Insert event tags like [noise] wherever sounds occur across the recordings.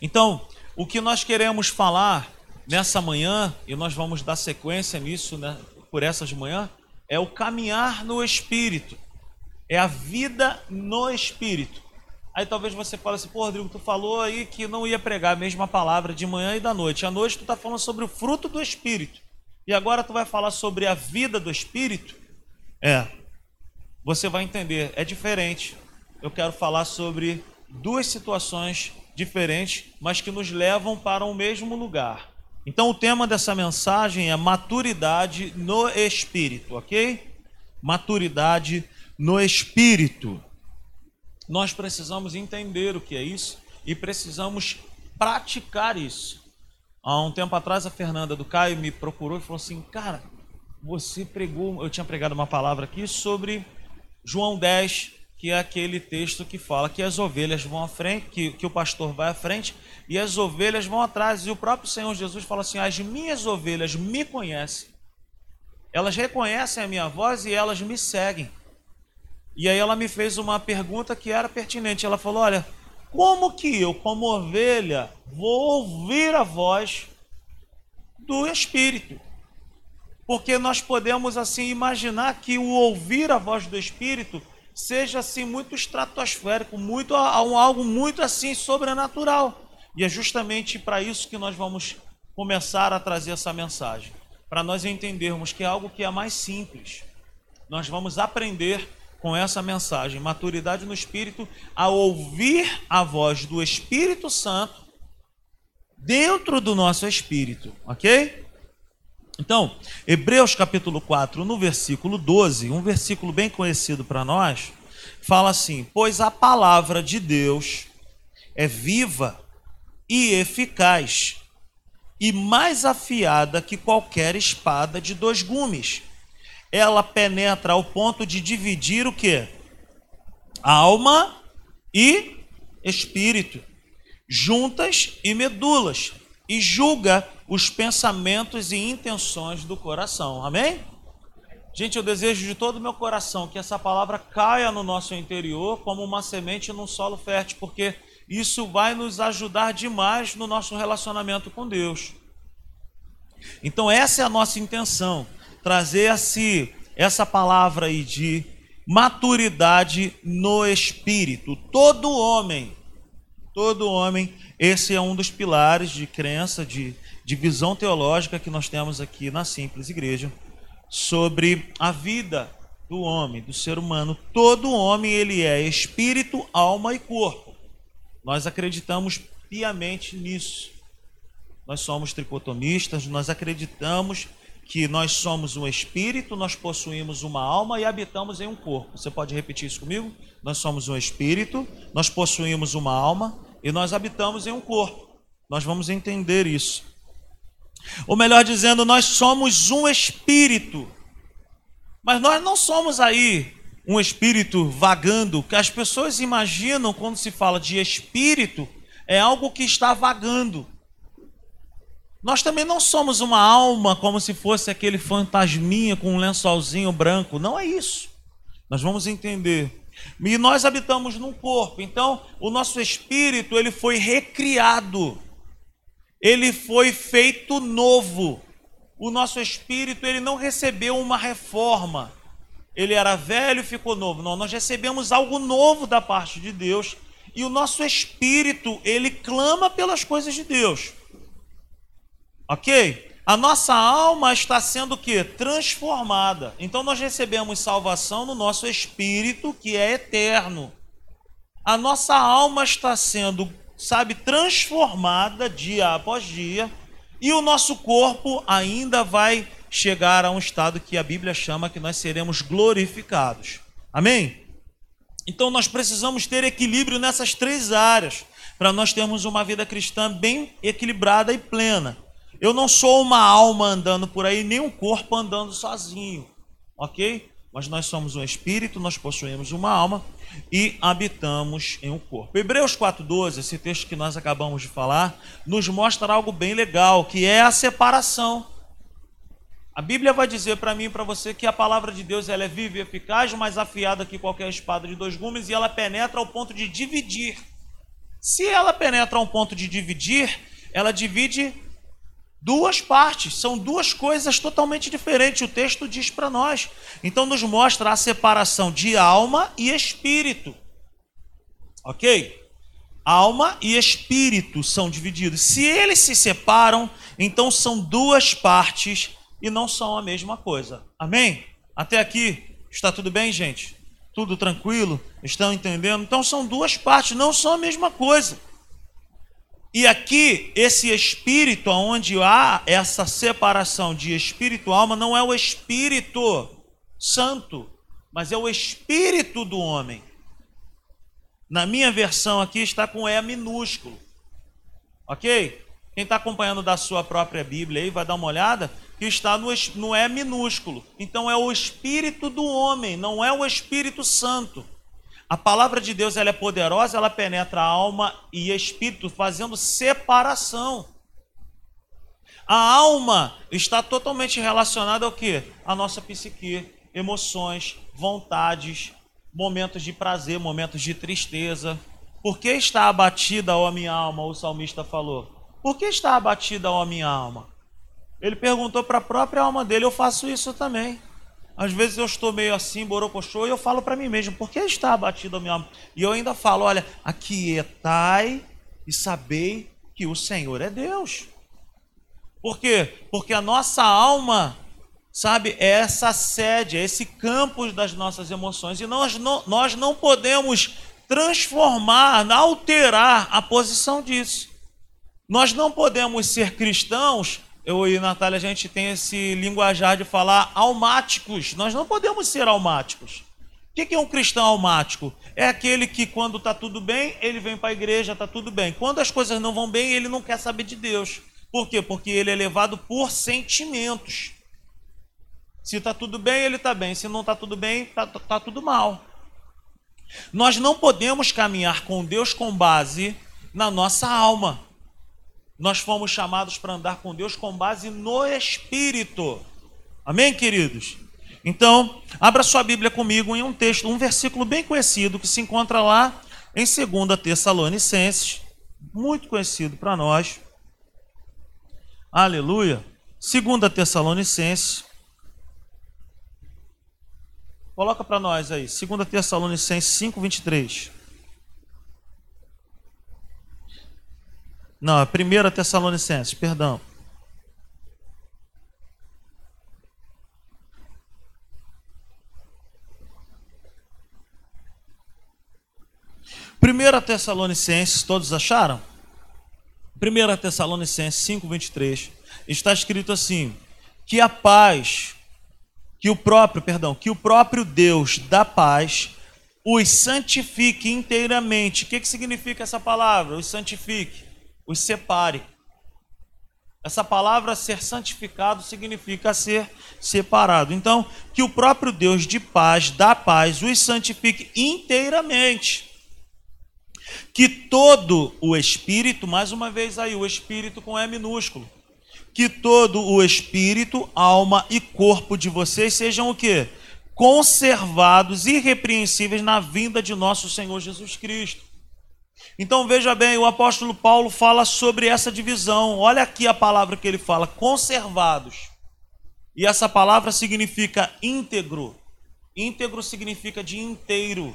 Então, o que nós queremos falar nessa manhã, e nós vamos dar sequência nisso né, por essas manhã, é o caminhar no Espírito. É a vida no Espírito. Aí talvez você fale assim, pô, Rodrigo, tu falou aí que não ia pregar a mesma palavra de manhã e da noite. À noite tu está falando sobre o fruto do Espírito. E agora tu vai falar sobre a vida do Espírito? É. Você vai entender, é diferente. Eu quero falar sobre duas situações diferentes, mas que nos levam para o mesmo lugar. Então o tema dessa mensagem é maturidade no espírito, ok? Maturidade no espírito. Nós precisamos entender o que é isso e precisamos praticar isso. Há um tempo atrás, a Fernanda do Caio me procurou e falou assim: Cara, você pregou, eu tinha pregado uma palavra aqui sobre João 10, que é aquele texto que fala que as ovelhas vão à frente, que, que o pastor vai à frente e as ovelhas vão atrás. E o próprio Senhor Jesus fala assim: As minhas ovelhas me conhecem, elas reconhecem a minha voz e elas me seguem. E aí ela me fez uma pergunta que era pertinente. Ela falou: Olha, como que eu, como ovelha, vou ouvir a voz do Espírito? Porque nós podemos assim imaginar que o ouvir a voz do Espírito seja assim muito estratosférico, muito algo muito assim sobrenatural. E é justamente para isso que nós vamos começar a trazer essa mensagem, para nós entendermos que é algo que é mais simples. Nós vamos aprender com essa mensagem, maturidade no espírito, a ouvir a voz do Espírito Santo dentro do nosso espírito, ok? Então, Hebreus capítulo 4, no versículo 12, um versículo bem conhecido para nós, fala assim: Pois a palavra de Deus é viva e eficaz, e mais afiada que qualquer espada de dois gumes ela penetra ao ponto de dividir o que? Alma e espírito, juntas e medulas, e julga os pensamentos e intenções do coração. Amém? Gente, eu desejo de todo o meu coração que essa palavra caia no nosso interior como uma semente num solo fértil, porque isso vai nos ajudar demais no nosso relacionamento com Deus. Então, essa é a nossa intenção trazer -se essa palavra aí de maturidade no espírito. Todo homem, todo homem, esse é um dos pilares de crença, de, de visão teológica que nós temos aqui na Simples Igreja sobre a vida do homem, do ser humano. Todo homem ele é espírito, alma e corpo. Nós acreditamos piamente nisso. Nós somos tricotomistas, nós acreditamos que nós somos um espírito, nós possuímos uma alma e habitamos em um corpo. Você pode repetir isso comigo? Nós somos um espírito, nós possuímos uma alma e nós habitamos em um corpo. Nós vamos entender isso. Ou melhor dizendo, nós somos um espírito. Mas nós não somos aí um espírito vagando, que as pessoas imaginam quando se fala de espírito, é algo que está vagando. Nós também não somos uma alma como se fosse aquele fantasminha com um lençolzinho branco. Não é isso. Nós vamos entender. E nós habitamos num corpo. Então, o nosso espírito, ele foi recriado. Ele foi feito novo. O nosso espírito, ele não recebeu uma reforma. Ele era velho e ficou novo. Não, nós recebemos algo novo da parte de Deus. E o nosso espírito, ele clama pelas coisas de Deus. Ok? A nossa alma está sendo o que? Transformada. Então nós recebemos salvação no nosso espírito, que é eterno. A nossa alma está sendo, sabe, transformada dia após dia, e o nosso corpo ainda vai chegar a um estado que a Bíblia chama que nós seremos glorificados. Amém? Então nós precisamos ter equilíbrio nessas três áreas para nós termos uma vida cristã bem equilibrada e plena. Eu não sou uma alma andando por aí, nem um corpo andando sozinho, ok? Mas nós somos um espírito, nós possuímos uma alma e habitamos em um corpo. Hebreus 4,12, esse texto que nós acabamos de falar, nos mostra algo bem legal, que é a separação. A Bíblia vai dizer para mim e para você que a palavra de Deus ela é viva e eficaz, mais afiada que qualquer espada de dois gumes, e ela penetra ao ponto de dividir Se ela penetra a um ponto de dividir, ela divide duas partes, são duas coisas totalmente diferentes. O texto diz para nós. Então, nos mostra a separação de alma e espírito. Ok? Alma e espírito são divididos. Se eles se separam, então são duas partes e não são a mesma coisa. Amém? Até aqui, está tudo bem, gente? Tudo tranquilo? Estão entendendo? Então são duas partes, não são a mesma coisa. E aqui, esse espírito, onde há essa separação de espírito e alma, não é o Espírito Santo, mas é o espírito do homem. Na minha versão aqui está com E minúsculo. Ok? Quem está acompanhando da sua própria Bíblia aí vai dar uma olhada que está no, no E minúsculo. Então é o espírito do homem, não é o Espírito Santo. A palavra de Deus ela é poderosa, ela penetra alma e espírito, fazendo separação. A alma está totalmente relacionada ao que? A nossa psique, emoções, vontades, momentos de prazer, momentos de tristeza. Por que está abatida a minha alma? O salmista falou. Por que está abatida a minha alma? Ele perguntou para a própria alma dele. Eu faço isso também. Às vezes eu estou meio assim, borocochô, e eu falo para mim mesmo, por que está abatido a minha alma? E eu ainda falo, olha, aquietai e sabei que o Senhor é Deus. Por quê? Porque a nossa alma, sabe, é essa sede, é esse campo das nossas emoções. E nós não, nós não podemos transformar, alterar a posição disso. Nós não podemos ser cristãos eu e Natália, a gente tem esse linguajar de falar almáticos. Nós não podemos ser almáticos. O que é um cristão almático? É aquele que, quando está tudo bem, ele vem para a igreja, está tudo bem. Quando as coisas não vão bem, ele não quer saber de Deus. Por quê? Porque ele é levado por sentimentos. Se está tudo bem, ele está bem. Se não está tudo bem, está tá tudo mal. Nós não podemos caminhar com Deus com base na nossa alma. Nós fomos chamados para andar com Deus com base no Espírito. Amém, queridos? Então, abra sua Bíblia comigo em um texto, um versículo bem conhecido que se encontra lá em 2 Tessalonicenses, muito conhecido para nós. Aleluia. 2 Tessalonicenses. Coloca para nós aí, 2 Tessalonicenses 5, 23. Não, é 1 Tessalonicenses, perdão. Primeira Tessalonicenses, todos acharam? 1 Tessalonicenses 5:23 está escrito assim: que a paz, que o próprio, perdão, que o próprio Deus da paz os santifique inteiramente. O que, que significa essa palavra? Os santifique os separe. Essa palavra ser santificado significa ser separado. Então, que o próprio Deus de paz, da paz, os santifique inteiramente. Que todo o espírito, mais uma vez aí, o espírito com E minúsculo. Que todo o espírito, alma e corpo de vocês sejam o quê? Conservados irrepreensíveis na vinda de nosso Senhor Jesus Cristo. Então veja bem, o apóstolo Paulo fala sobre essa divisão. Olha aqui a palavra que ele fala: conservados. E essa palavra significa íntegro. Íntegro significa de inteiro.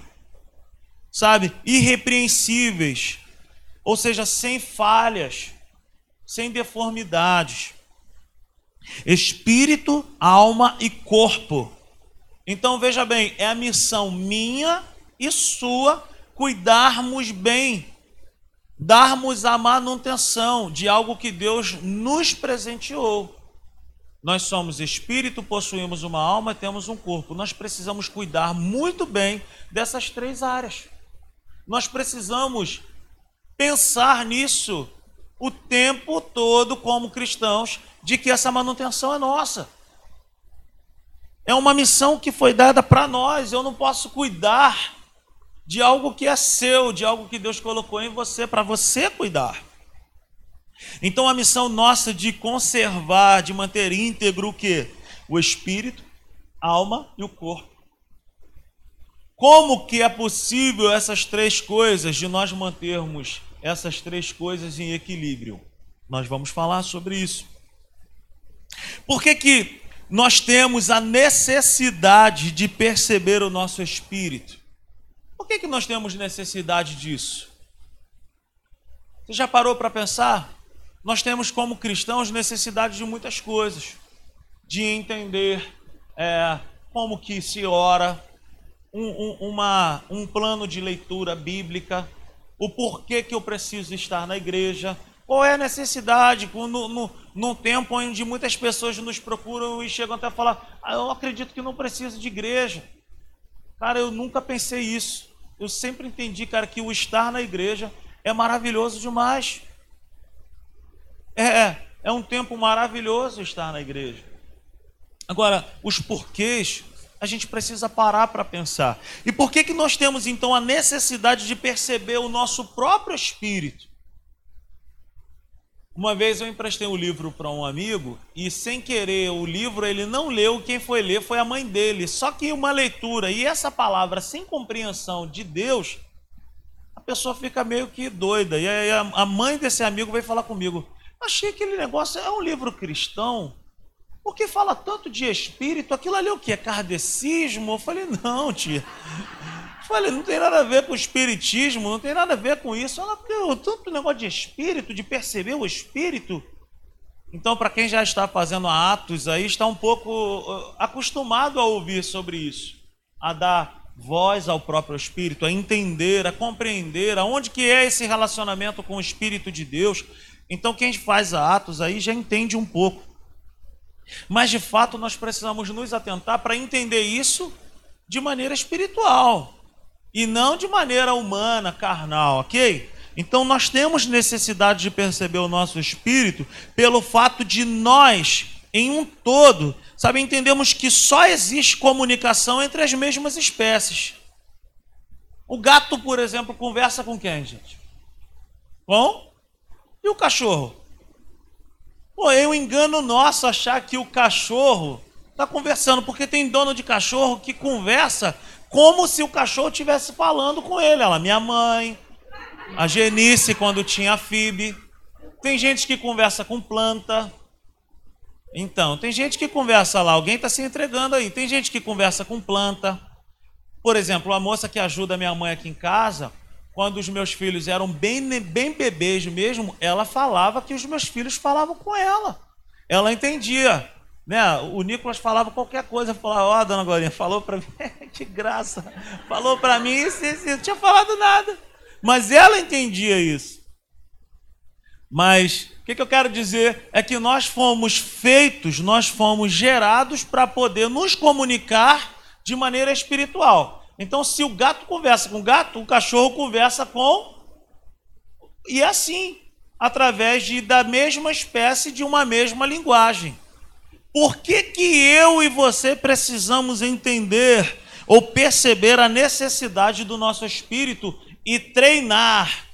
Sabe? Irrepreensíveis. Ou seja, sem falhas, sem deformidades. Espírito, alma e corpo. Então veja bem, é a missão minha e sua cuidarmos bem, darmos a manutenção de algo que Deus nos presenteou. Nós somos espírito, possuímos uma alma, temos um corpo. Nós precisamos cuidar muito bem dessas três áreas. Nós precisamos pensar nisso o tempo todo como cristãos, de que essa manutenção é nossa. É uma missão que foi dada para nós. Eu não posso cuidar de algo que é seu, de algo que Deus colocou em você, para você cuidar. Então a missão nossa de conservar, de manter íntegro o que? O espírito, a alma e o corpo. Como que é possível essas três coisas de nós mantermos essas três coisas em equilíbrio. Nós vamos falar sobre isso. Por que, que nós temos a necessidade de perceber o nosso espírito? Por que, que nós temos necessidade disso? Você já parou para pensar? Nós temos, como cristãos, necessidade de muitas coisas. De entender é, como que se ora, um, um, uma, um plano de leitura bíblica, o porquê que eu preciso estar na igreja, qual é a necessidade, no, no, num tempo onde muitas pessoas nos procuram e chegam até a falar, ah, eu acredito que não preciso de igreja. Cara, eu nunca pensei isso. Eu sempre entendi, cara, que o estar na igreja é maravilhoso demais. É, é, é um tempo maravilhoso estar na igreja. Agora, os porquês a gente precisa parar para pensar. E por que, que nós temos então a necessidade de perceber o nosso próprio espírito? Uma vez eu emprestei um livro para um amigo e, sem querer, o livro ele não leu, quem foi ler foi a mãe dele. Só que uma leitura e essa palavra sem compreensão de Deus, a pessoa fica meio que doida. E aí a mãe desse amigo veio falar comigo: Achei aquele negócio, é um livro cristão, porque fala tanto de espírito, aquilo ali é o que? É kardecismo? Eu falei, não, tia. Falei, não tem nada a ver com espiritismo, não tem nada a ver com isso. Ela, tanto negócio de espírito, de perceber o espírito. Então, para quem já está fazendo atos aí, está um pouco acostumado a ouvir sobre isso, a dar voz ao próprio Espírito, a entender, a compreender aonde que é esse relacionamento com o Espírito de Deus. Então, quem faz atos aí já entende um pouco. Mas de fato nós precisamos nos atentar para entender isso de maneira espiritual e não de maneira humana, carnal, ok? Então nós temos necessidade de perceber o nosso espírito pelo fato de nós, em um todo, sabe, entendemos que só existe comunicação entre as mesmas espécies. O gato, por exemplo, conversa com quem, gente? Com? E o cachorro? Pô, é um engano nosso achar que o cachorro está conversando, porque tem dono de cachorro que conversa como se o cachorro estivesse falando com ele. Ela, minha mãe, a Genice quando tinha a Fib. Tem gente que conversa com planta. Então, tem gente que conversa lá, alguém está se entregando aí. Tem gente que conversa com planta. Por exemplo, a moça que ajuda minha mãe aqui em casa, quando os meus filhos eram bem, bem bebês mesmo, ela falava que os meus filhos falavam com ela. Ela entendia. Né? O Nicolas falava qualquer coisa, falava, ó, oh, dona Glorinha, falou para mim, [laughs] que graça, falou para mim, isso, não tinha falado nada. Mas ela entendia isso. Mas o que, que eu quero dizer é que nós fomos feitos, nós fomos gerados para poder nos comunicar de maneira espiritual. Então, se o gato conversa com o gato, o cachorro conversa com. E é assim, através de, da mesma espécie, de uma mesma linguagem. Por que, que eu e você precisamos entender ou perceber a necessidade do nosso espírito e treinar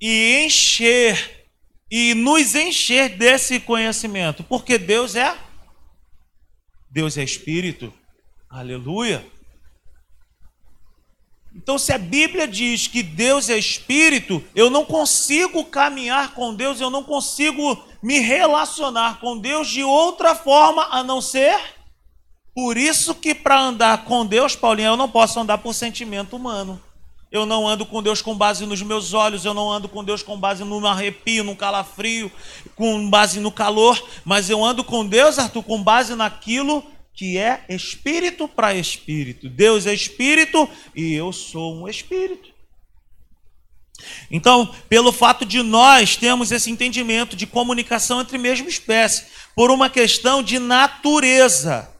e encher e nos encher desse conhecimento? Porque Deus é Deus é espírito. Aleluia. Então, se a Bíblia diz que Deus é espírito, eu não consigo caminhar com Deus, eu não consigo me relacionar com Deus de outra forma a não ser. Por isso que para andar com Deus, Paulinho, eu não posso andar por sentimento humano. Eu não ando com Deus com base nos meus olhos, eu não ando com Deus com base no arrepio, no calafrio, com base no calor, mas eu ando com Deus, Arthur, com base naquilo que é espírito para espírito. Deus é espírito e eu sou um espírito. Então, pelo fato de nós termos esse entendimento de comunicação entre mesma espécie, por uma questão de natureza.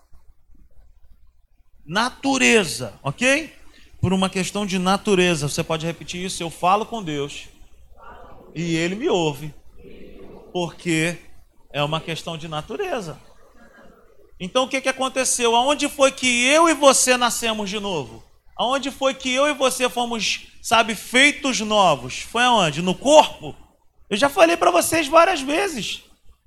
Natureza, ok? Por uma questão de natureza. Você pode repetir isso? Eu falo com Deus e Ele me ouve, porque é uma questão de natureza. Então o que, que aconteceu? Aonde foi que eu e você nascemos de novo? Aonde foi que eu e você fomos, sabe, feitos novos? Foi aonde? No corpo? Eu já falei para vocês várias vezes.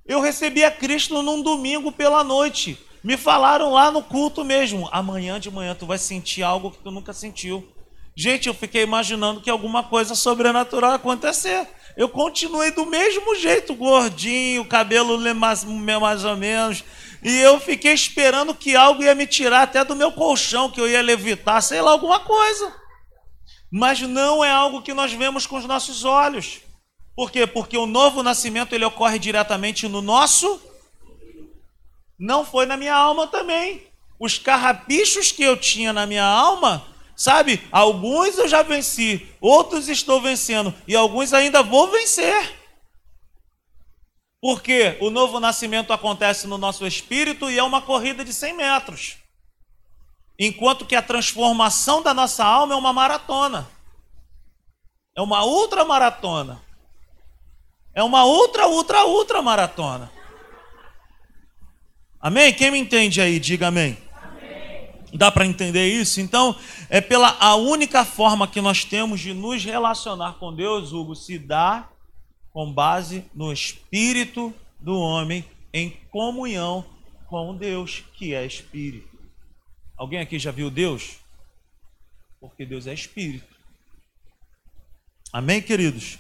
Eu recebi a Cristo num domingo pela noite. Me falaram lá no culto mesmo. Amanhã de manhã tu vai sentir algo que tu nunca sentiu. Gente, eu fiquei imaginando que alguma coisa sobrenatural acontecer. eu continuei do mesmo jeito, gordinho, cabelo mais, mais ou menos. E eu fiquei esperando que algo ia me tirar até do meu colchão, que eu ia levitar, sei lá, alguma coisa. Mas não é algo que nós vemos com os nossos olhos. Por quê? Porque o novo nascimento ele ocorre diretamente no nosso. Não foi na minha alma também. Os carrapichos que eu tinha na minha alma Sabe, alguns eu já venci, outros estou vencendo e alguns ainda vou vencer. Porque o novo nascimento acontece no nosso espírito e é uma corrida de 100 metros. Enquanto que a transformação da nossa alma é uma maratona. É uma ultra maratona. É uma ultra, ultra, ultra maratona. Amém? Quem me entende aí, diga amém. Dá para entender isso? Então, é pela a única forma que nós temos de nos relacionar com Deus, Hugo, se dá com base no espírito do homem em comunhão com Deus, que é espírito. Alguém aqui já viu Deus? Porque Deus é espírito. Amém, queridos?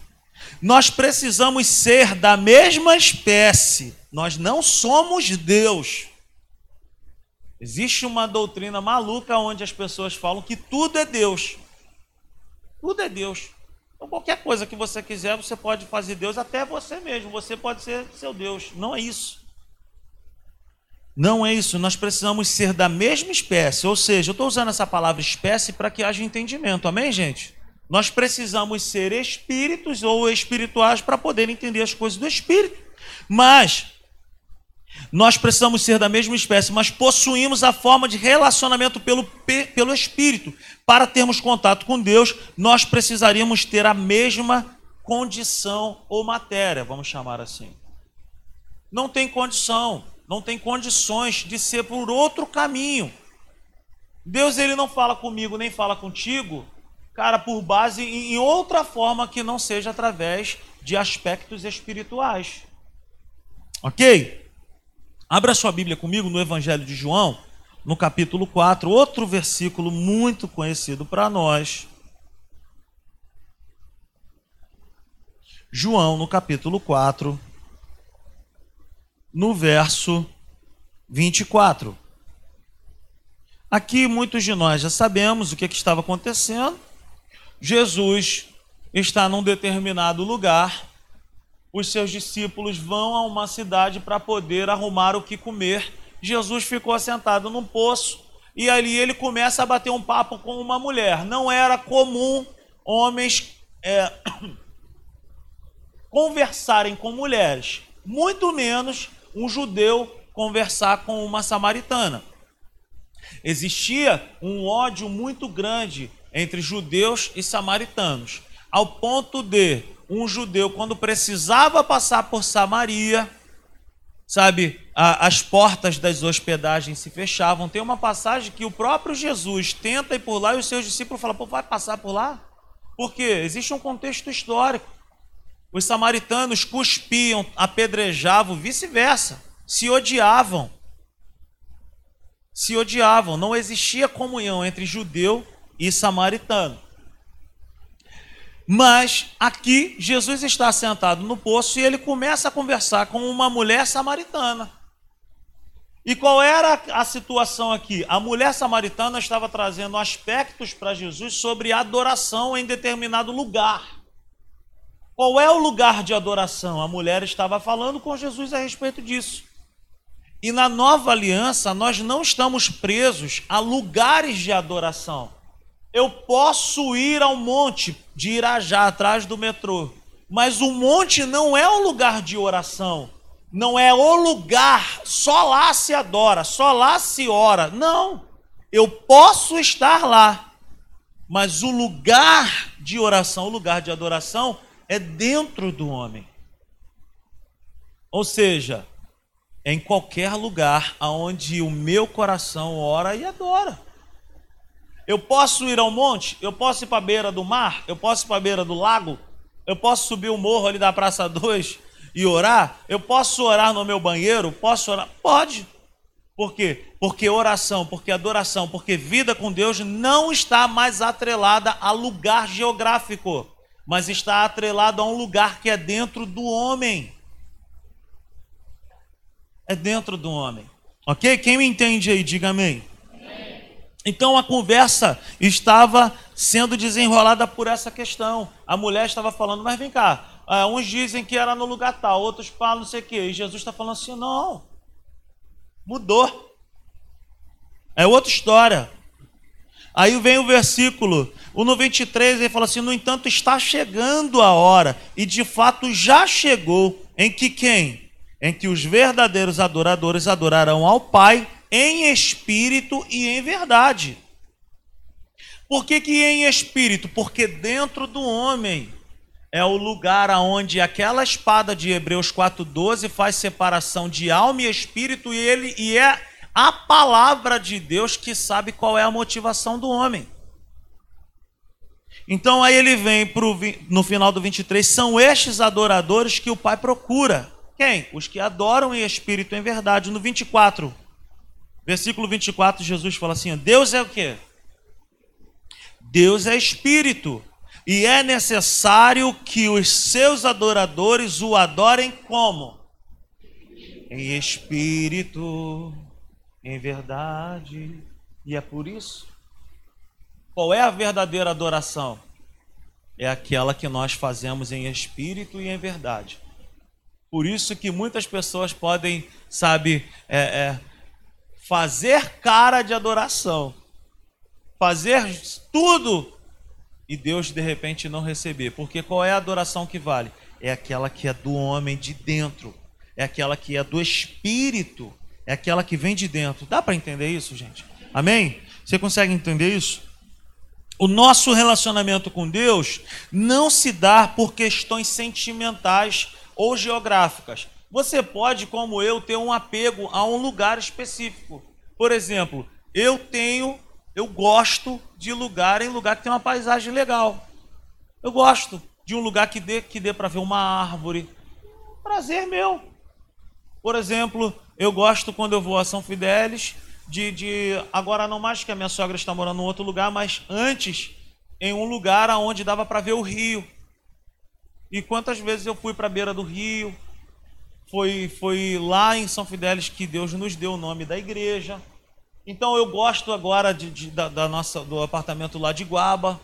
Nós precisamos ser da mesma espécie. Nós não somos Deus. Existe uma doutrina maluca onde as pessoas falam que tudo é Deus. Tudo é Deus. Então, qualquer coisa que você quiser, você pode fazer Deus até você mesmo. Você pode ser seu Deus. Não é isso. Não é isso. Nós precisamos ser da mesma espécie. Ou seja, eu estou usando essa palavra espécie para que haja entendimento. Amém, gente? Nós precisamos ser espíritos ou espirituais para poder entender as coisas do espírito. Mas nós precisamos ser da mesma espécie, mas possuímos a forma de relacionamento pelo, pelo Espírito. Para termos contato com Deus, nós precisaríamos ter a mesma condição ou matéria, vamos chamar assim. Não tem condição, não tem condições de ser por outro caminho. Deus ele não fala comigo nem fala contigo, cara, por base em outra forma que não seja através de aspectos espirituais. OK? Abra sua Bíblia comigo no Evangelho de João, no capítulo 4, outro versículo muito conhecido para nós. João, no capítulo 4, no verso 24. Aqui muitos de nós já sabemos o que, é que estava acontecendo. Jesus está num determinado lugar os seus discípulos vão a uma cidade para poder arrumar o que comer. Jesus ficou assentado num poço e ali ele começa a bater um papo com uma mulher. Não era comum homens é, [coughs] conversarem com mulheres, muito menos um judeu conversar com uma samaritana. Existia um ódio muito grande entre judeus e samaritanos, ao ponto de um judeu, quando precisava passar por Samaria, sabe, a, as portas das hospedagens se fechavam. Tem uma passagem que o próprio Jesus tenta ir por lá e os seus discípulos falam: pô, vai passar por lá? Porque existe um contexto histórico. Os samaritanos cuspiam, apedrejavam, vice-versa, se odiavam. Se odiavam, não existia comunhão entre judeu e samaritano. Mas aqui Jesus está sentado no poço e ele começa a conversar com uma mulher samaritana. E qual era a situação aqui? A mulher samaritana estava trazendo aspectos para Jesus sobre adoração em determinado lugar. Qual é o lugar de adoração? A mulher estava falando com Jesus a respeito disso. E na nova aliança, nós não estamos presos a lugares de adoração. Eu posso ir ao monte de Irajá, atrás do metrô, mas o monte não é um lugar de oração, não é o lugar, só lá se adora, só lá se ora. Não, eu posso estar lá, mas o lugar de oração, o lugar de adoração é dentro do homem. Ou seja, é em qualquer lugar aonde o meu coração ora e adora. Eu posso ir ao monte, eu posso ir para a beira do mar, eu posso ir para a beira do lago, eu posso subir o morro ali da Praça 2 e orar, eu posso orar no meu banheiro, posso orar? Pode. Por quê? Porque oração, porque adoração, porque vida com Deus não está mais atrelada a lugar geográfico. mas está atrelado a um lugar que é dentro do homem. É dentro do homem. Ok? Quem me entende aí, diga amém. Então a conversa estava sendo desenrolada por essa questão. A mulher estava falando, mas vem cá, uh, uns dizem que era no lugar tal, outros falam não sei o quê. E Jesus está falando assim: não, mudou. É outra história. Aí vem o versículo, o no 23, ele fala assim: No entanto, está chegando a hora, e de fato já chegou, em que quem? Em que os verdadeiros adoradores adorarão ao Pai em espírito e em verdade. Por que, que em espírito? Porque dentro do homem é o lugar aonde aquela espada de Hebreus 4:12 faz separação de alma e espírito e ele e é a palavra de Deus que sabe qual é a motivação do homem. Então aí ele vem pro, no final do 23, são estes adoradores que o Pai procura. Quem? Os que adoram em espírito em verdade. No 24, Versículo 24, Jesus fala assim: Deus é o quê? Deus é espírito. E é necessário que os seus adoradores o adorem como? Em espírito, em verdade. E é por isso. Qual é a verdadeira adoração? É aquela que nós fazemos em espírito e em verdade. Por isso que muitas pessoas podem, sabe, é, é, fazer cara de adoração, fazer tudo e Deus de repente não receber. Porque qual é a adoração que vale? É aquela que é do homem de dentro, é aquela que é do espírito, é aquela que vem de dentro. Dá para entender isso, gente? Amém? Você consegue entender isso? O nosso relacionamento com Deus não se dá por questões sentimentais ou geográficas. Você pode, como eu, ter um apego a um lugar específico. Por exemplo, eu tenho, eu gosto de lugar em lugar que tem uma paisagem legal. Eu gosto de um lugar que dê, que dê para ver uma árvore. Prazer meu. Por exemplo, eu gosto quando eu vou a São Fidélis de, de agora não mais que a minha sogra está morando em outro lugar, mas antes em um lugar aonde dava para ver o rio. E quantas vezes eu fui para a beira do rio, foi, foi lá em São Fidélis que Deus nos deu o nome da igreja. Então eu gosto agora de, de, da, da, nossa, do apartamento lá de Guaba,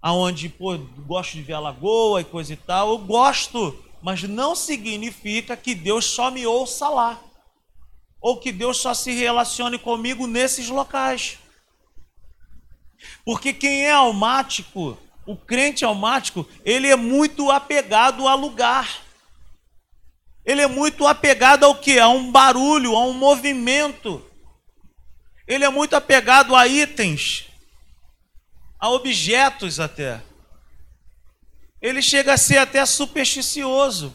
aonde pô, gosto de ver a lagoa e coisa e tal. Eu gosto, mas não significa que Deus só me ouça lá. Ou que Deus só se relacione comigo nesses locais. Porque quem é almático, o crente almático, ele é muito apegado a lugar. Ele é muito apegado ao que? A um barulho, a um movimento. Ele é muito apegado a itens, a objetos até. Ele chega a ser até supersticioso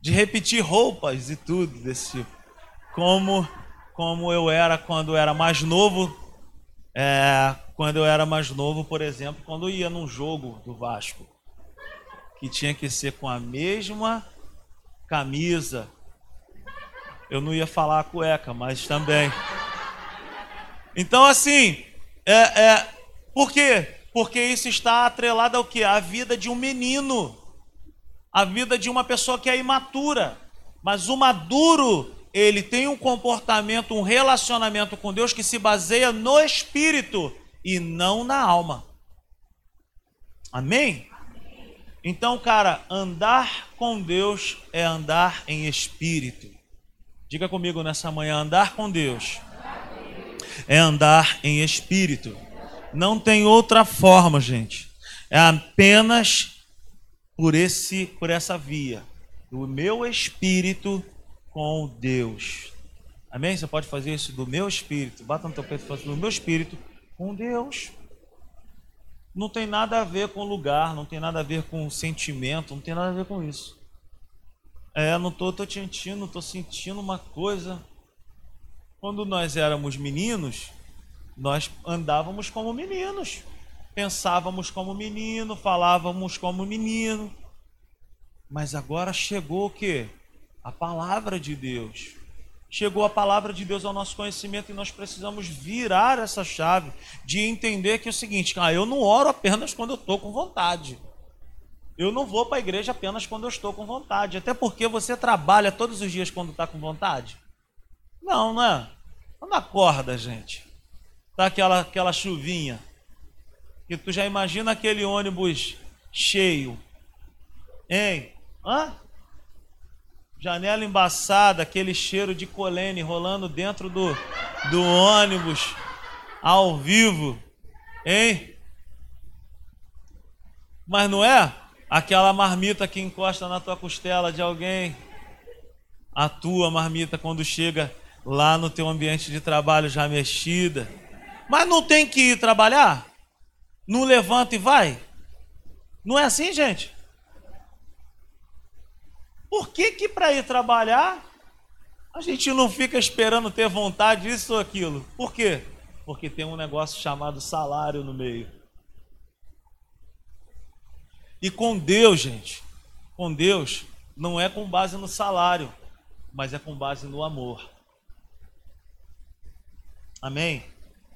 de repetir roupas e tudo desse tipo. Como, como eu era quando eu era mais novo. É, quando eu era mais novo, por exemplo, quando eu ia num jogo do Vasco, que tinha que ser com a mesma camisa. Eu não ia falar cueca, mas também. Então, assim, é, é, por quê? Porque isso está atrelado ao que? A vida de um menino, a vida de uma pessoa que é imatura. Mas o maduro, ele tem um comportamento, um relacionamento com Deus que se baseia no espírito e não na alma. Amém? Então, cara, andar com Deus é andar em espírito. Diga comigo nessa manhã: andar com Deus é andar em espírito. Não tem outra forma, gente. É apenas por esse por essa via do meu espírito com Deus. Amém? Você pode fazer isso do meu espírito. Bata no teu peito e fala assim, do meu espírito com Deus não tem nada a ver com lugar, não tem nada a ver com sentimento, não tem nada a ver com isso. É, não tô, tô sentindo, tô sentindo uma coisa. Quando nós éramos meninos, nós andávamos como meninos, pensávamos como menino, falávamos como menino. Mas agora chegou o que? A palavra de Deus chegou a palavra de Deus ao nosso conhecimento e nós precisamos virar essa chave de entender que é o seguinte, ah, eu não oro apenas quando eu estou com vontade. Eu não vou para a igreja apenas quando eu estou com vontade. Até porque você trabalha todos os dias quando está com vontade. Não, não é? Quando acorda, gente. Tá aquela, aquela chuvinha. Que tu já imagina aquele ônibus cheio. Hein? Hã? Janela embaçada, aquele cheiro de colene rolando dentro do, do ônibus, ao vivo. Hein? Mas não é aquela marmita que encosta na tua costela de alguém. A tua marmita quando chega lá no teu ambiente de trabalho já mexida. Mas não tem que ir trabalhar? Não levanta e vai? Não é assim, gente? Por que que para ir trabalhar a gente não fica esperando ter vontade disso ou aquilo? Por quê? Porque tem um negócio chamado salário no meio. E com Deus, gente, com Deus não é com base no salário, mas é com base no amor. Amém?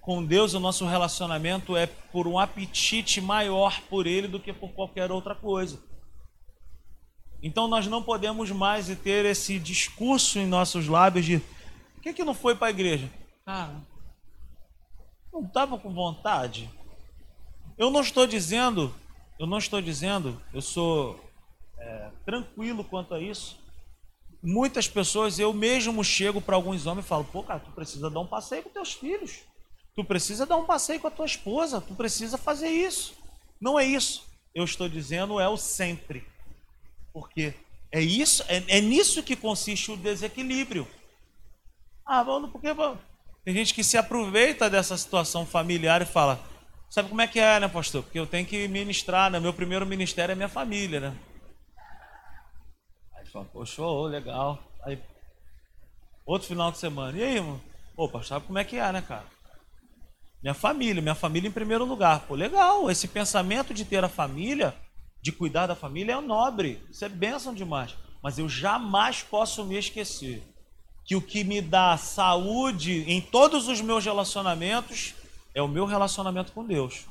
Com Deus, o nosso relacionamento é por um apetite maior por Ele do que por qualquer outra coisa. Então nós não podemos mais ter esse discurso em nossos lábios de por que, que não foi para a igreja? Cara, não estava com vontade. Eu não estou dizendo, eu não estou dizendo, eu sou é, tranquilo quanto a isso muitas pessoas, eu mesmo chego para alguns homens e falo, pô, cara, tu precisa dar um passeio com teus filhos. Tu precisa dar um passeio com a tua esposa. Tu precisa fazer isso. Não é isso. Eu estou dizendo é o sempre. Porque é isso, é, é nisso que consiste o desequilíbrio. Ah, vamos, porque vamos. Tem gente que se aproveita dessa situação familiar e fala, sabe como é que é, né, pastor? Porque eu tenho que ministrar, né? Meu primeiro ministério é minha família, né? Fala, poxa, oh, legal. Aí, outro final de semana. E aí, irmão? Opa, sabe como é que é, né, cara? Minha família, minha família em primeiro lugar. Pô, legal. Esse pensamento de ter a família, de cuidar da família, é nobre. Isso é bênção demais. Mas eu jamais posso me esquecer que o que me dá saúde em todos os meus relacionamentos é o meu relacionamento com Deus.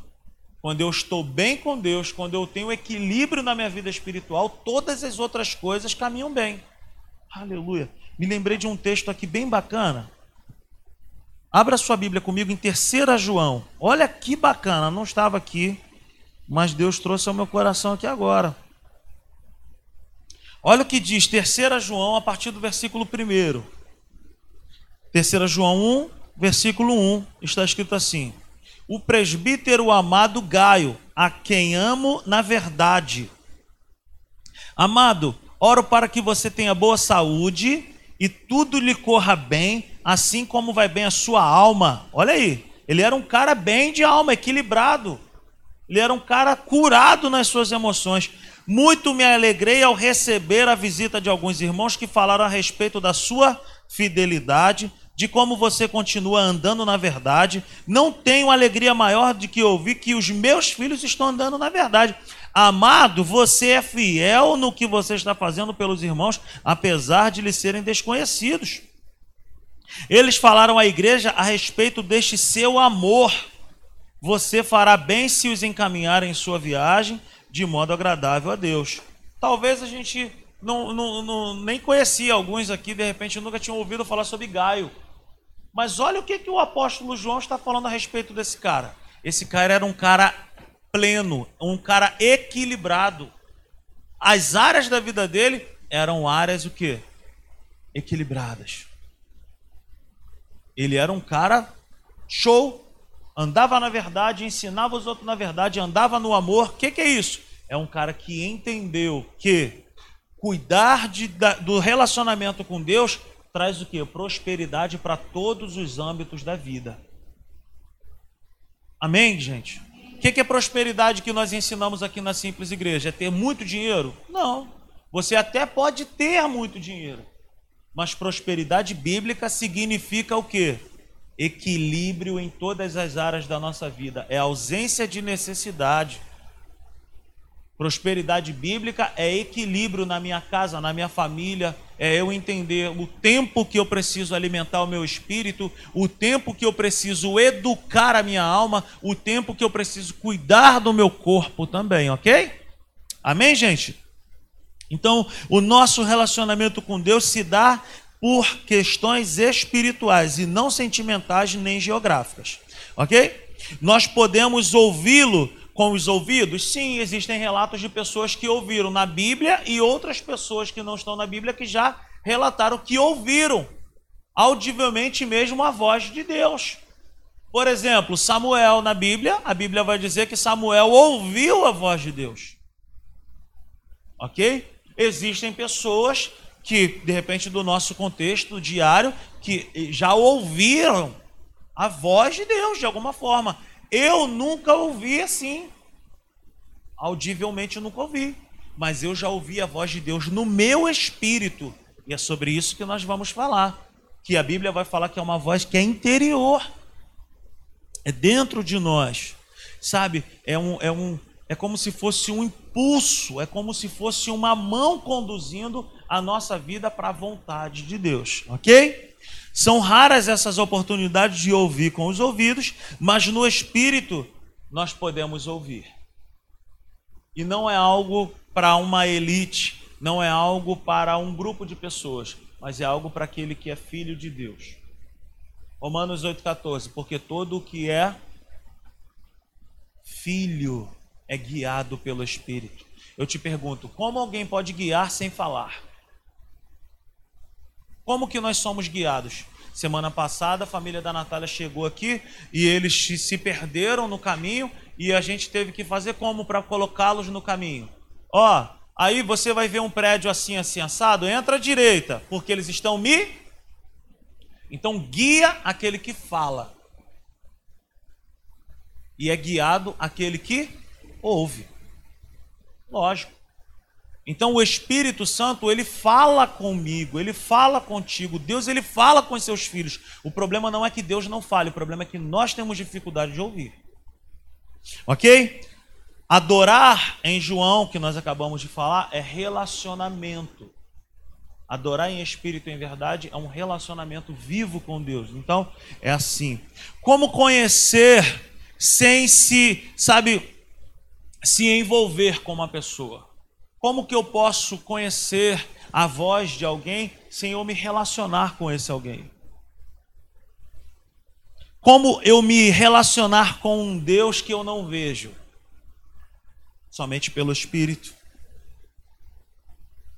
Quando eu estou bem com Deus, quando eu tenho equilíbrio na minha vida espiritual, todas as outras coisas caminham bem. Aleluia. Me lembrei de um texto aqui bem bacana. Abra sua Bíblia comigo em 3 João. Olha que bacana, não estava aqui, mas Deus trouxe ao meu coração aqui agora. Olha o que diz 3 João a partir do versículo 1. 3 João 1, versículo 1, está escrito assim: o presbítero amado Gaio, a quem amo na verdade. Amado, oro para que você tenha boa saúde e tudo lhe corra bem, assim como vai bem a sua alma. Olha aí, ele era um cara bem de alma, equilibrado. Ele era um cara curado nas suas emoções. Muito me alegrei ao receber a visita de alguns irmãos que falaram a respeito da sua fidelidade de como você continua andando na verdade. Não tenho alegria maior de que ouvir que os meus filhos estão andando na verdade. Amado, você é fiel no que você está fazendo pelos irmãos, apesar de lhes serem desconhecidos. Eles falaram à igreja a respeito deste seu amor. Você fará bem se os encaminhar em sua viagem de modo agradável a Deus. Talvez a gente não, não, não, nem conhecia alguns aqui, de repente nunca tinham ouvido falar sobre Gaio. Mas olha o que, que o apóstolo João está falando a respeito desse cara. Esse cara era um cara pleno, um cara equilibrado. As áreas da vida dele eram áreas o quê? Equilibradas. Ele era um cara show, andava na verdade, ensinava os outros na verdade, andava no amor. O que, que é isso? É um cara que entendeu que cuidar de, da, do relacionamento com Deus traz o que? Prosperidade para todos os âmbitos da vida. Amém, gente? O que é prosperidade que nós ensinamos aqui na Simples Igreja? É ter muito dinheiro? Não. Você até pode ter muito dinheiro. Mas prosperidade bíblica significa o quê? Equilíbrio em todas as áreas da nossa vida. É ausência de necessidade. Prosperidade bíblica é equilíbrio na minha casa, na minha família, é eu entender o tempo que eu preciso alimentar o meu espírito, o tempo que eu preciso educar a minha alma, o tempo que eu preciso cuidar do meu corpo também, ok? Amém, gente? Então, o nosso relacionamento com Deus se dá por questões espirituais e não sentimentais nem geográficas. Ok? Nós podemos ouvi-lo com os ouvidos? Sim, existem relatos de pessoas que ouviram na Bíblia e outras pessoas que não estão na Bíblia que já relataram que ouviram audivelmente mesmo a voz de Deus. Por exemplo, Samuel na Bíblia, a Bíblia vai dizer que Samuel ouviu a voz de Deus. Ok? Existem pessoas que, de repente, do nosso contexto diário, que já ouviram a voz de Deus de alguma forma. Eu nunca ouvi assim. Audivelmente eu nunca ouvi. Mas eu já ouvi a voz de Deus no meu espírito. E é sobre isso que nós vamos falar. Que a Bíblia vai falar que é uma voz que é interior. É dentro de nós. Sabe? É um, é um, é como se fosse um é como se fosse uma mão conduzindo a nossa vida para a vontade de Deus, ok? São raras essas oportunidades de ouvir com os ouvidos, mas no espírito nós podemos ouvir. E não é algo para uma elite, não é algo para um grupo de pessoas, mas é algo para aquele que é filho de Deus. Romanos 8,14: Porque todo o que é filho é guiado pelo Espírito. Eu te pergunto, como alguém pode guiar sem falar? Como que nós somos guiados? Semana passada a família da Natália chegou aqui e eles se perderam no caminho e a gente teve que fazer como para colocá-los no caminho? Ó, aí você vai ver um prédio assim, assim, assado, entra à direita, porque eles estão me. Então guia aquele que fala. E é guiado aquele que ouve. Lógico. Então o Espírito Santo, ele fala comigo, ele fala contigo. Deus, ele fala com os seus filhos. O problema não é que Deus não fale, o problema é que nós temos dificuldade de ouvir. OK? Adorar em João, que nós acabamos de falar, é relacionamento. Adorar em espírito em verdade é um relacionamento vivo com Deus. Então, é assim. Como conhecer sem se, sabe, se envolver com uma pessoa? Como que eu posso conhecer a voz de alguém sem eu me relacionar com esse alguém? Como eu me relacionar com um Deus que eu não vejo? Somente pelo Espírito.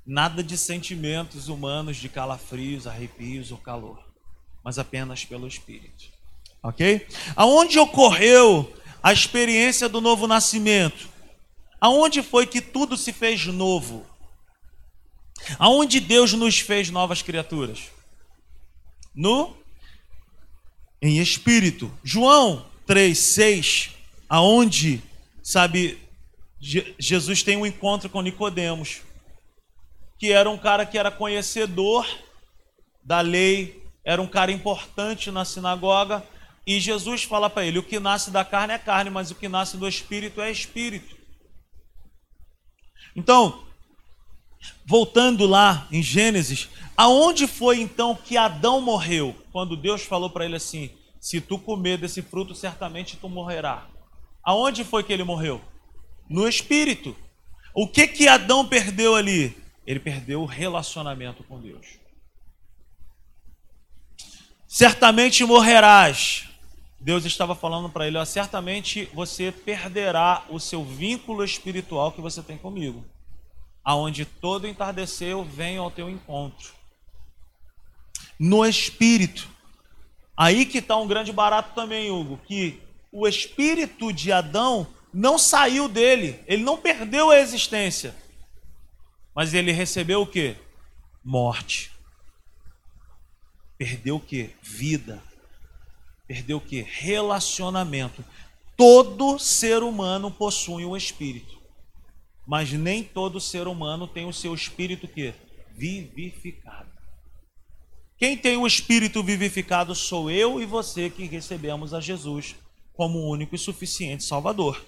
Nada de sentimentos humanos de calafrios, arrepios ou calor, mas apenas pelo Espírito. Ok? Aonde ocorreu a experiência do novo nascimento? Aonde foi que tudo se fez novo? Aonde Deus nos fez novas criaturas? No em espírito. João 3:6, aonde, sabe, Jesus tem um encontro com Nicodemos, que era um cara que era conhecedor da lei, era um cara importante na sinagoga, e Jesus fala para ele: o que nasce da carne é carne, mas o que nasce do espírito é espírito. Então, voltando lá em Gênesis, aonde foi então que Adão morreu? Quando Deus falou para ele assim: Se tu comer desse fruto, certamente tu morrerá. Aonde foi que ele morreu? No espírito. O que que Adão perdeu ali? Ele perdeu o relacionamento com Deus. Certamente morrerás. Deus estava falando para ele: ó, certamente você perderá o seu vínculo espiritual que você tem comigo, aonde todo entardecer eu venho ao teu encontro. No espírito. Aí que está um grande barato também, Hugo, que o espírito de Adão não saiu dele, ele não perdeu a existência, mas ele recebeu o que? Morte. Perdeu o que? Vida Perdeu o que? Relacionamento. Todo ser humano possui um espírito. Mas nem todo ser humano tem o seu espírito que vivificado. Quem tem o espírito vivificado sou eu e você que recebemos a Jesus como o único e suficiente Salvador.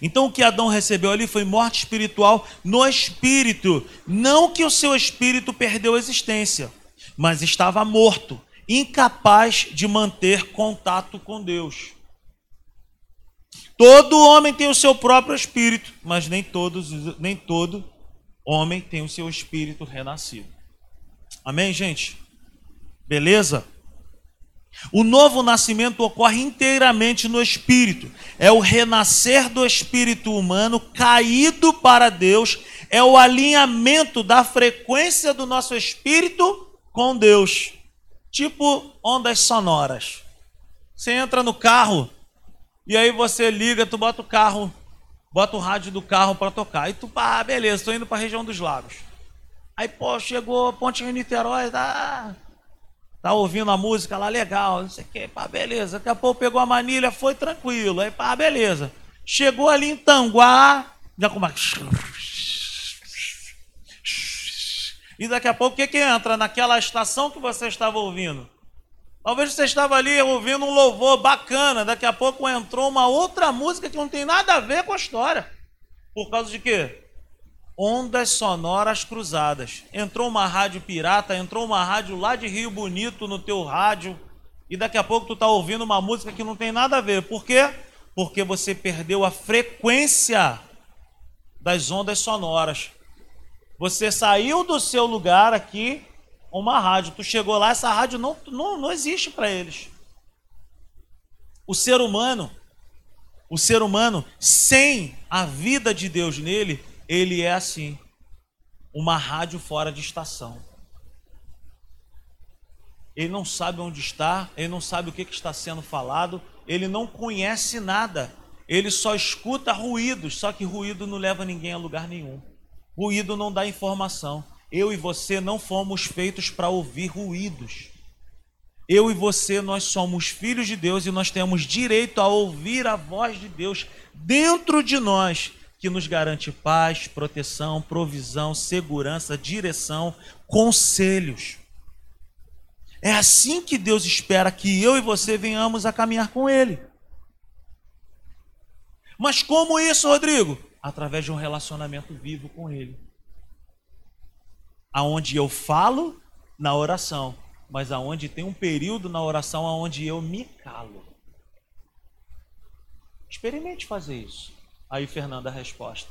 Então o que Adão recebeu ali foi morte espiritual no espírito, não que o seu espírito perdeu a existência, mas estava morto incapaz de manter contato com Deus. Todo homem tem o seu próprio espírito, mas nem todos, nem todo homem tem o seu espírito renascido. Amém, gente? Beleza? O novo nascimento ocorre inteiramente no espírito. É o renascer do espírito humano caído para Deus, é o alinhamento da frequência do nosso espírito com Deus. Tipo ondas sonoras. Você entra no carro e aí você liga, tu bota o carro, bota o rádio do carro para tocar. E tu, ah, beleza, estou indo para a região dos lagos. Aí, pô, chegou Ponte Rio Niterói, tá, tá ouvindo a música lá, legal, não sei o que, pá, beleza. Daqui a pouco pegou a manilha, foi tranquilo. Aí, pá, beleza. Chegou ali em Tanguá, já com uma... E daqui a pouco o que, que entra naquela estação que você estava ouvindo? Talvez você estava ali ouvindo um louvor bacana, daqui a pouco entrou uma outra música que não tem nada a ver com a história. Por causa de quê? ondas sonoras cruzadas. Entrou uma rádio pirata, entrou uma rádio lá de Rio Bonito no teu rádio, e daqui a pouco tu está ouvindo uma música que não tem nada a ver. Por quê? Porque você perdeu a frequência das ondas sonoras. Você saiu do seu lugar aqui, uma rádio. Tu chegou lá, essa rádio não, não, não existe para eles. O ser humano, o ser humano, sem a vida de Deus nele, ele é assim, uma rádio fora de estação. Ele não sabe onde está, ele não sabe o que, está sendo falado, ele não conhece nada, ele só escuta ruídos, só que ruído não leva ninguém a lugar nenhum. Ruído não dá informação. Eu e você não fomos feitos para ouvir ruídos. Eu e você, nós somos filhos de Deus e nós temos direito a ouvir a voz de Deus dentro de nós que nos garante paz, proteção, provisão, segurança, direção, conselhos. É assim que Deus espera que eu e você venhamos a caminhar com Ele. Mas como isso, Rodrigo? Através de um relacionamento vivo com Ele. Aonde eu falo na oração, mas aonde tem um período na oração aonde eu me calo. Experimente fazer isso. Aí, Fernanda, a resposta.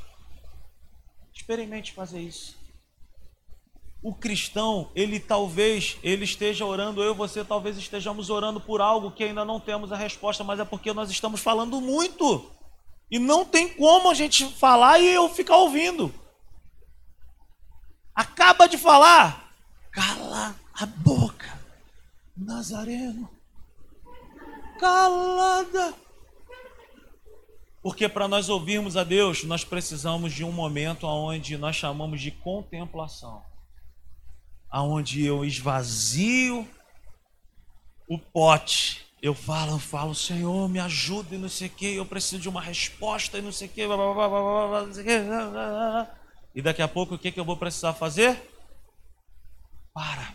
Experimente fazer isso. O cristão, ele talvez, ele esteja orando, eu e você talvez estejamos orando por algo que ainda não temos a resposta, mas é porque nós estamos falando muito. E não tem como a gente falar e eu ficar ouvindo. Acaba de falar, cala a boca, Nazareno. Calada. Porque para nós ouvirmos a Deus, nós precisamos de um momento onde nós chamamos de contemplação. Aonde eu esvazio o pote. Eu falo, eu falo, Senhor, me ajuda e não sei o que, eu preciso de uma resposta e não sei o que. E daqui a pouco o que, que eu vou precisar fazer? Para.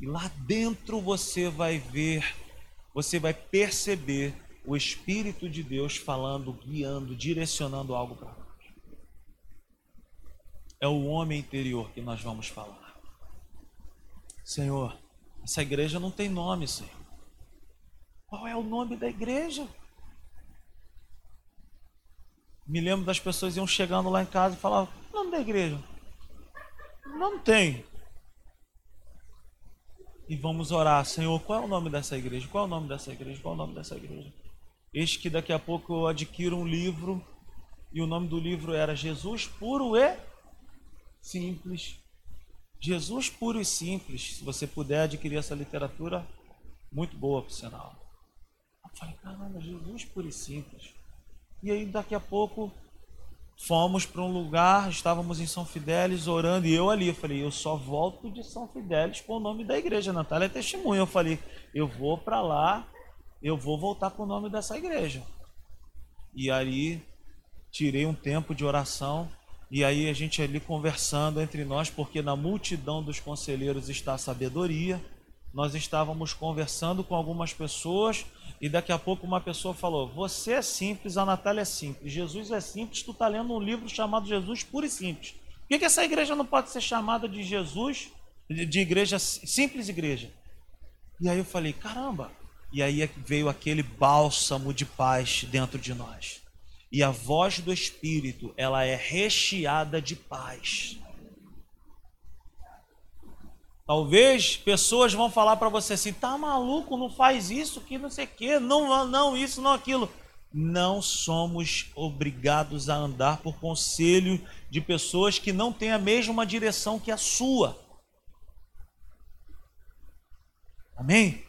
E lá dentro você vai ver, você vai perceber o Espírito de Deus falando, guiando, direcionando algo para nós. É o homem interior que nós vamos falar. Senhor, essa igreja não tem nome, Senhor. Qual é o nome da igreja? Me lembro das pessoas iam chegando lá em casa e falavam: o nome da igreja? Não tem. E vamos orar, Senhor, qual é o nome dessa igreja? Qual é o nome dessa igreja? Qual é o nome dessa igreja? Eis que daqui a pouco eu adquiro um livro e o nome do livro era Jesus Puro e Simples. Jesus Puro e Simples. Se você puder adquirir essa literatura, muito boa, por sinal. Eu falei, caramba, Jesus Puro e Simples. E aí daqui a pouco fomos para um lugar, estávamos em São Fidélis orando e eu ali, eu falei, eu só volto de São Fidélis com o nome da igreja, Natália é testemunha. Eu falei, eu vou para lá eu vou voltar com o nome dessa igreja. E aí tirei um tempo de oração e aí a gente ali conversando entre nós, porque na multidão dos conselheiros está a sabedoria. Nós estávamos conversando com algumas pessoas e daqui a pouco uma pessoa falou: Você é simples, a Natália é simples, Jesus é simples, tu está lendo um livro chamado Jesus Puro e Simples. Por que, que essa igreja não pode ser chamada de Jesus, de igreja, simples igreja? E aí eu falei: Caramba, E aí veio aquele bálsamo de paz dentro de nós. E a voz do Espírito, ela é recheada de paz. Talvez pessoas vão falar para você assim: tá maluco, não faz isso, que não sei o quê, não, não, isso, não aquilo. Não somos obrigados a andar por conselho de pessoas que não têm a mesma direção que a sua. Amém?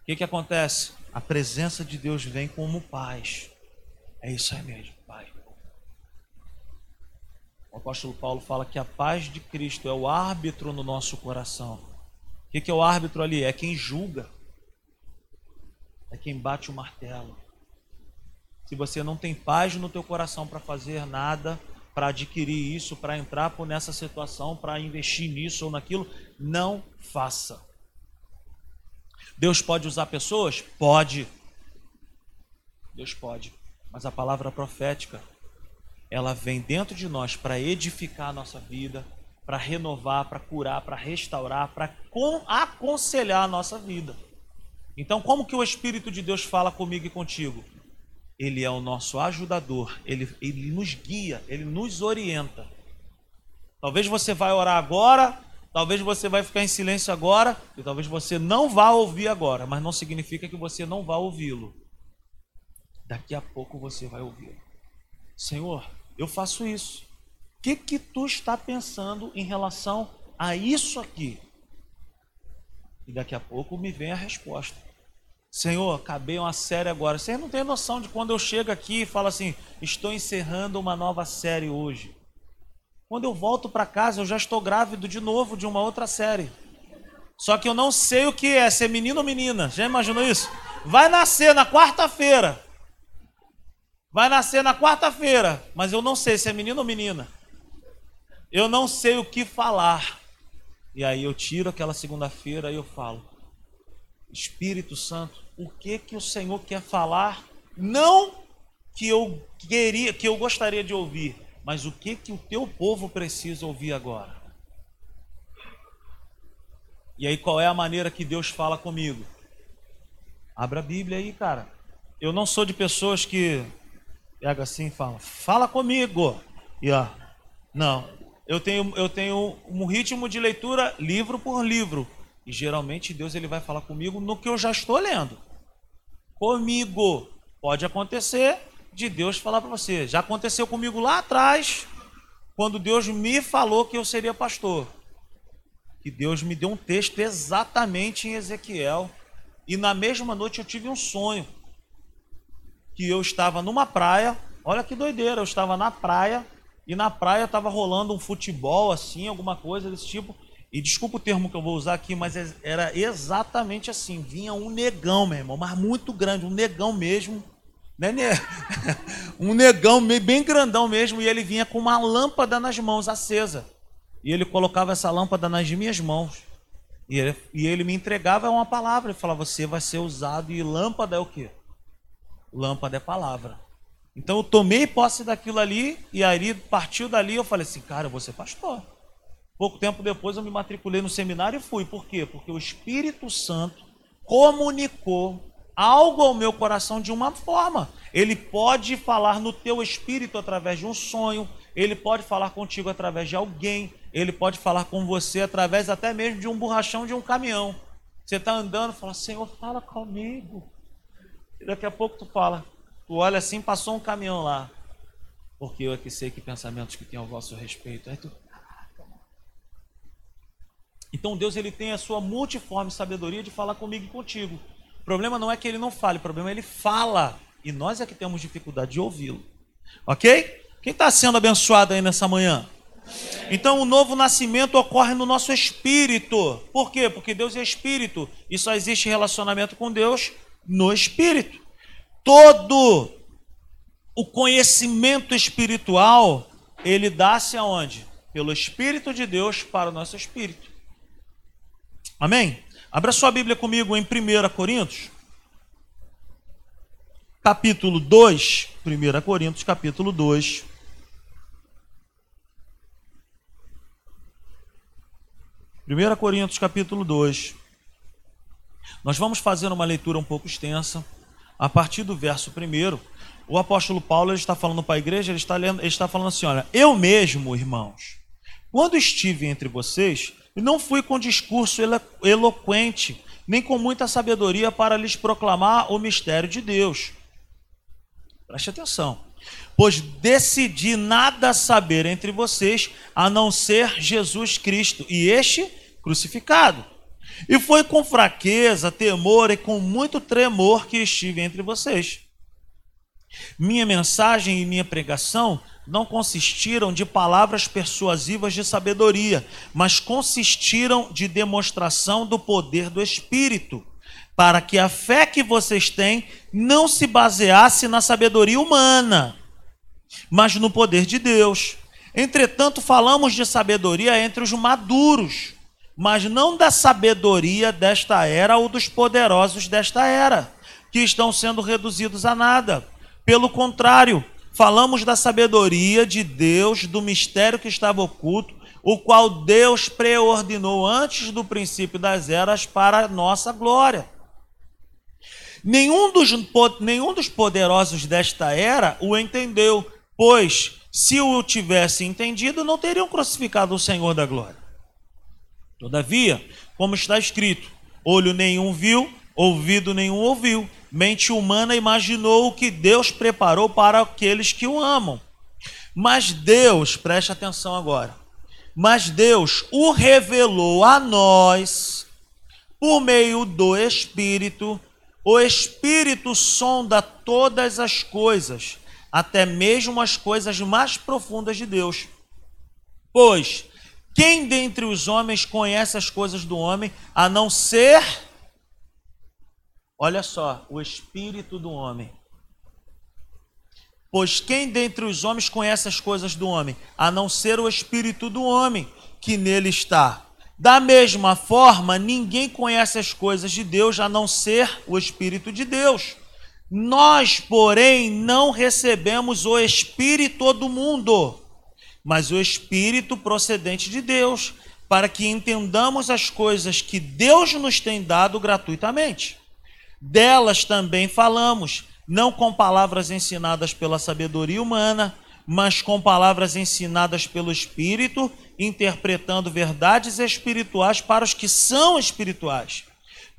O que, que acontece? A presença de Deus vem como paz. É isso aí mesmo, Pai. O apóstolo Paulo fala que a paz de Cristo é o árbitro no nosso coração. O que, é o árbitro ali? É quem julga. É quem bate o martelo. Se você não tem paz no teu coração para fazer nada, para adquirir isso, para entrar por nessa situação, para investir nisso ou naquilo, não faça. Deus pode usar pessoas? Pode. Deus pode. Mas a palavra profética, ela vem dentro de nós para edificar a nossa vida, para renovar, para curar, para restaurar, para aconselhar a nossa vida. Então, como que o Espírito de Deus fala comigo e contigo? Ele é o nosso ajudador, ele, ele nos guia, ele nos orienta. Talvez você vai orar agora, Talvez você vai ficar em silêncio agora e talvez você não vá ouvir agora, mas não significa que você não vá ouvi-lo. Daqui a pouco você vai ouvi-lo. Senhor, eu faço isso. O que que tu está pensando em relação a isso aqui? E daqui a pouco me vem a resposta. Senhor, acabei uma série agora. Você não tem noção de quando eu chego aqui e falo assim: estou encerrando uma nova série hoje. Quando eu volto para casa, eu já estou grávido de novo de uma outra série. Só que eu não sei o que é ser menino ou menina. Já imaginou isso? Vai nascer na quarta-feira. Vai nascer na quarta-feira, mas eu não sei se é menino ou menina. Eu não sei o que falar. E aí eu tiro aquela segunda-feira e eu falo: Espírito Santo, o que que o Senhor quer falar? Não que eu queria, que eu gostaria de ouvir, mas o que que o teu povo precisa ouvir agora? E aí qual é a maneira que Deus fala comigo? Abra a Bíblia aí, cara. Eu não sou de pessoas que pega assim e fala: "Fala comigo". E ó, não. Eu tenho eu tenho um ritmo de leitura livro por livro. E geralmente Deus ele vai falar comigo no que eu já estou lendo. Comigo. Pode acontecer de Deus falar para você. Já aconteceu comigo lá atrás, quando Deus me falou que eu seria pastor. Que Deus me deu um texto exatamente em Ezequiel. E na mesma noite eu tive um sonho. Que eu estava numa praia. Olha que doideira, eu estava na praia. E na praia estava rolando um futebol assim, alguma coisa desse tipo. E desculpa o termo que eu vou usar aqui, mas é, era exatamente assim. Vinha um negão, meu irmão, mas muito grande, um negão mesmo né, [laughs] um negão bem grandão mesmo, e ele vinha com uma lâmpada nas mãos acesa. E ele colocava essa lâmpada nas minhas mãos. E ele, e ele me entregava uma palavra. Ele falava: Você vai ser usado. E lâmpada é o quê? Lâmpada é palavra. Então eu tomei posse daquilo ali. E aí partiu dali. Eu falei assim: Cara, eu vou ser pastor. Pouco tempo depois eu me matriculei no seminário e fui. Por quê? Porque o Espírito Santo comunicou algo ao meu coração de uma forma. Ele pode falar no teu espírito através de um sonho, ele pode falar contigo através de alguém, ele pode falar com você através até mesmo de um borrachão de um caminhão. Você está andando, fala, Senhor, fala comigo. E daqui a pouco tu fala, tu olha assim, passou um caminhão lá. Porque eu é que sei que pensamentos que tem ao vosso respeito. Aí tu, então Deus ele tem a sua multiforme sabedoria de falar comigo e contigo. O problema não é que ele não fale, o problema é que ele fala. E nós é que temos dificuldade de ouvi-lo. Ok? Quem está sendo abençoado aí nessa manhã? Então o novo nascimento ocorre no nosso espírito. Por quê? Porque Deus é espírito e só existe relacionamento com Deus no espírito. Todo o conhecimento espiritual, ele dá-se aonde? Pelo Espírito de Deus para o nosso espírito. Amém? Abra sua Bíblia comigo em 1 Coríntios, capítulo 2. 1 Coríntios, capítulo 2. Primeira Coríntios capítulo 2. Nós vamos fazer uma leitura um pouco extensa. A partir do verso primeiro, o apóstolo Paulo ele está falando para a igreja, ele está, lendo, ele está falando assim: olha, eu mesmo, irmãos, quando estive entre vocês, não fui com discurso eloquente, nem com muita sabedoria para lhes proclamar o mistério de Deus. Preste atenção. Pois decidi nada saber entre vocês a não ser Jesus Cristo e este crucificado. E foi com fraqueza, temor e com muito tremor que estive entre vocês. Minha mensagem e minha pregação não consistiram de palavras persuasivas de sabedoria, mas consistiram de demonstração do poder do Espírito, para que a fé que vocês têm não se baseasse na sabedoria humana, mas no poder de Deus. Entretanto, falamos de sabedoria entre os maduros mas não da sabedoria desta era ou dos poderosos desta era, que estão sendo reduzidos a nada. Pelo contrário, falamos da sabedoria de Deus, do mistério que estava oculto, o qual Deus preordinou antes do princípio das eras para nossa glória. Nenhum dos, nenhum dos poderosos desta era o entendeu, pois, se o tivesse entendido, não teriam crucificado o Senhor da glória. Todavia, como está escrito, olho nenhum viu, ouvido nenhum ouviu, mente humana imaginou o que Deus preparou para aqueles que o amam. Mas Deus, preste atenção agora, mas Deus o revelou a nós por meio do Espírito. O Espírito sonda todas as coisas, até mesmo as coisas mais profundas de Deus. Pois quem dentre os homens conhece as coisas do homem a não ser, olha só, o espírito do homem? Pois quem dentre os homens conhece as coisas do homem a não ser o espírito do homem que nele está? Da mesma forma, ninguém conhece as coisas de Deus a não ser o espírito de Deus. Nós, porém, não recebemos o espírito do mundo mas o Espírito procedente de Deus, para que entendamos as coisas que Deus nos tem dado gratuitamente. Delas também falamos, não com palavras ensinadas pela sabedoria humana, mas com palavras ensinadas pelo Espírito, interpretando verdades espirituais para os que são espirituais.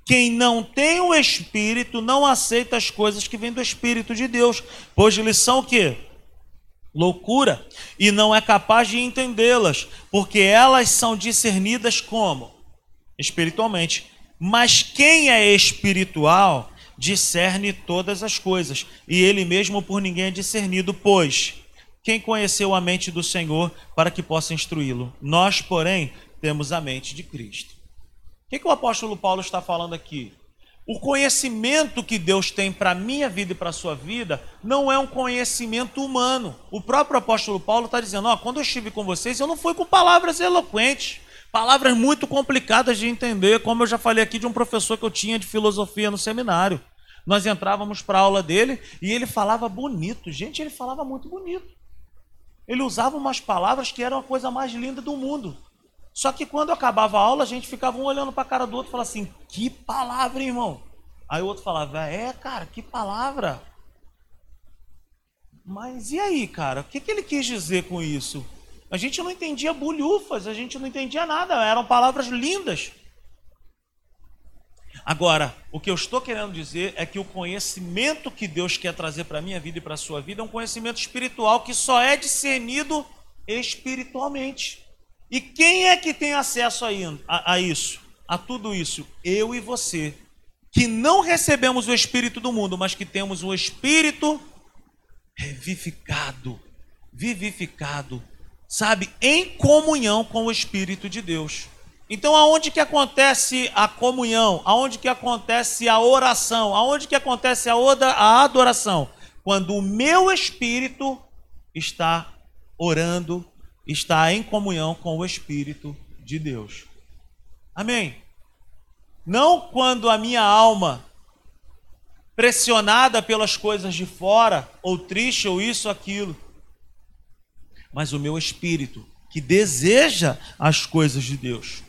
Quem não tem o Espírito não aceita as coisas que vêm do Espírito de Deus, pois eles são o quê? Loucura e não é capaz de entendê-las, porque elas são discernidas como? Espiritualmente. Mas quem é espiritual discerne todas as coisas, e ele mesmo por ninguém é discernido, pois quem conheceu a mente do Senhor para que possa instruí-lo? Nós, porém, temos a mente de Cristo. O que, que o apóstolo Paulo está falando aqui? O conhecimento que Deus tem para a minha vida e para a sua vida não é um conhecimento humano. O próprio apóstolo Paulo está dizendo: quando eu estive com vocês, eu não fui com palavras eloquentes, palavras muito complicadas de entender, como eu já falei aqui de um professor que eu tinha de filosofia no seminário. Nós entrávamos para a aula dele e ele falava bonito. Gente, ele falava muito bonito. Ele usava umas palavras que eram a coisa mais linda do mundo. Só que quando acabava a aula, a gente ficava um olhando para a cara do outro e falava assim: que palavra, irmão? Aí o outro falava: é, cara, que palavra. Mas e aí, cara? O que, que ele quis dizer com isso? A gente não entendia bulhufas, a gente não entendia nada, eram palavras lindas. Agora, o que eu estou querendo dizer é que o conhecimento que Deus quer trazer para a minha vida e para a sua vida é um conhecimento espiritual que só é discernido espiritualmente. E quem é que tem acesso a, isso? A tudo isso? Eu e você. Que não recebemos o Espírito do mundo, mas que temos o Espírito revivificado, vivificado, sabe, em comunhão com o Espírito de Deus. Então, aonde que acontece a comunhão? Aonde que acontece a oração? Aonde que acontece a adoração? Quando o meu espírito está orando está em comunhão com o Espírito de Deus. Amém? Não quando a minha alma, pressionada pelas coisas de fora, ou triste, ou isso, aquilo, mas o meu espírito, que deseja as coisas de Deus.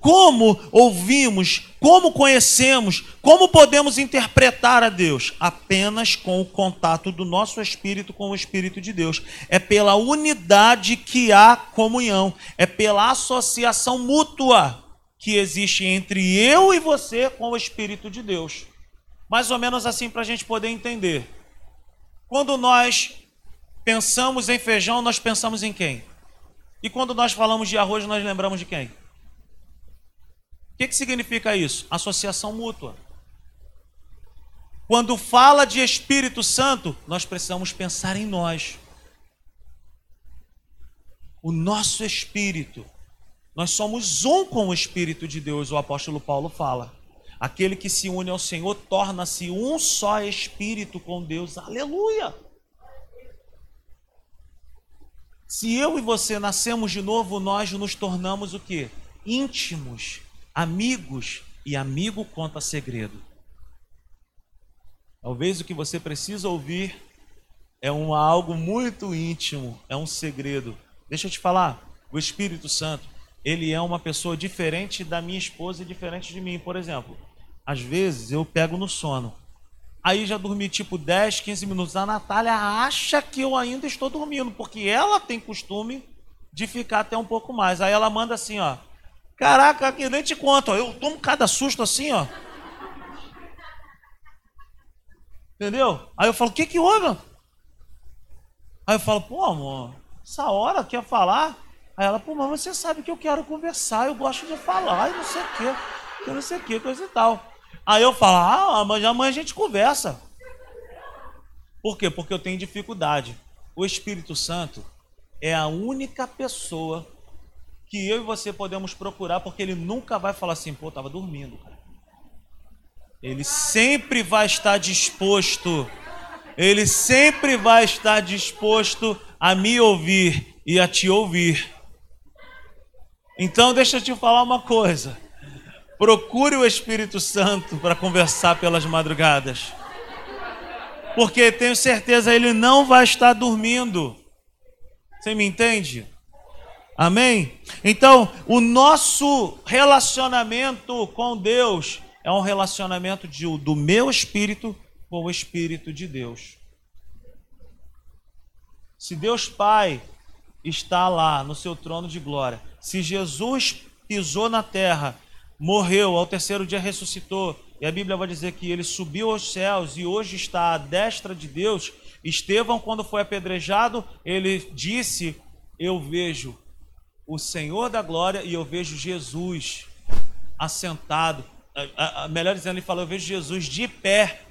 Como ouvimos, como conhecemos, como podemos interpretar a Deus? Apenas com o contato do nosso espírito com o Espírito de Deus. É pela unidade que há comunhão, é pela associação mútua que existe entre eu e você com o Espírito de Deus. Mais ou menos assim para a gente poder entender. Quando nós pensamos em feijão, nós pensamos em quem? E quando nós falamos de arroz, nós lembramos de quem? Que, que significa isso? Associação mútua. Quando fala de Espírito Santo, nós precisamos pensar em nós. O nosso espírito. Nós somos um com o Espírito de Deus, o apóstolo Paulo fala. Aquele que se une ao Senhor torna-se um só espírito com Deus. Aleluia! Se eu e você nascemos de novo, nós nos tornamos o que? Íntimos amigos e amigo conta segredo. Talvez o que você precisa ouvir é um algo muito íntimo, é um segredo. Deixa eu te falar, o Espírito Santo, ele é uma pessoa diferente da minha esposa e diferente de mim, por exemplo. Às vezes eu pego no sono. Aí já dormi tipo 10, 15 minutos. A Natália acha que eu ainda estou dormindo, porque ela tem costume de ficar até um pouco mais. Aí ela manda assim, ó. Caraca, aqui nem te conto, ó, eu tomo cada susto assim, ó. Entendeu? Aí eu falo, o que que houve? Aí eu falo, pô, amor, essa hora quer falar? Aí ela, pô, mas você sabe que eu quero conversar, eu gosto de falar, e não sei o quê, que não sei o quê, coisa e tal. Aí eu falo, ah, mas amanhã a gente conversa. Por quê? Porque eu tenho dificuldade. O Espírito Santo é a única pessoa que eu e você podemos procurar, porque ele nunca vai falar assim, pô, estava dormindo. Ele sempre vai estar disposto, ele sempre vai estar disposto a me ouvir e a te ouvir. Então, deixa eu te falar uma coisa. Procure o Espírito Santo para conversar pelas madrugadas. Porque tenho certeza ele não vai estar dormindo. Você me entende? Amém? Então, o nosso relacionamento com Deus é um relacionamento de, do meu espírito com o espírito de Deus. Se Deus Pai está lá no seu trono de glória, se Jesus pisou na terra, morreu, ao terceiro dia ressuscitou, e a Bíblia vai dizer que ele subiu aos céus e hoje está à destra de Deus. Estevão, quando foi apedrejado, ele disse: Eu vejo o Senhor da glória e eu vejo Jesus assentado. Melhor dizendo, ele falou: Eu vejo Jesus de pé.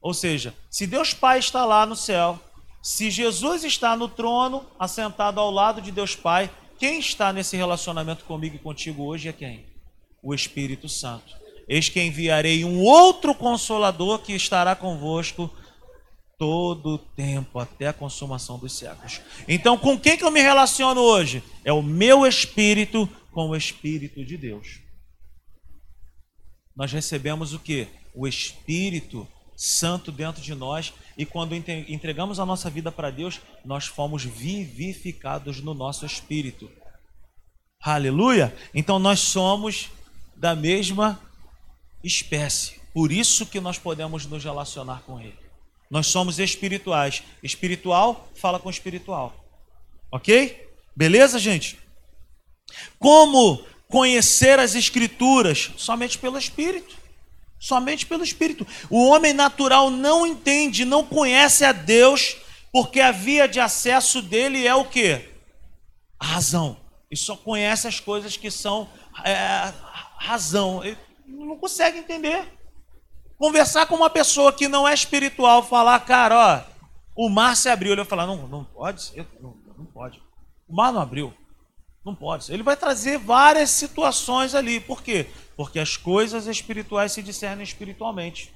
Ou seja, se Deus Pai está lá no céu, se Jesus está no trono, assentado ao lado de Deus Pai, quem está nesse relacionamento comigo e contigo hoje é quem? O Espírito Santo. Eis que enviarei um outro consolador que estará convosco todo o tempo, até a consumação dos séculos. Então, com quem que eu me relaciono hoje? É o meu espírito com o Espírito de Deus. Nós recebemos o que? O Espírito Santo dentro de nós, e quando entregamos a nossa vida para Deus, nós fomos vivificados no nosso espírito. Aleluia! Então nós somos da mesma espécie. Por isso que nós podemos nos relacionar com Ele. Nós somos espirituais. Espiritual fala com espiritual. Ok? Beleza, gente? Como conhecer as Escrituras? Somente pelo Espírito. Somente pelo Espírito. O homem natural não entende, não conhece a Deus, porque a via de acesso dele é o que? A razão. E só conhece as coisas que são é, razão. Ele não consegue entender. Conversar com uma pessoa que não é espiritual, falar, cara, ó, o mar se abriu. Ele vai falar, não, não pode não, não pode. O mar não abriu. Não pode. Ele vai trazer várias situações ali. Por quê? Porque as coisas espirituais se discernem espiritualmente.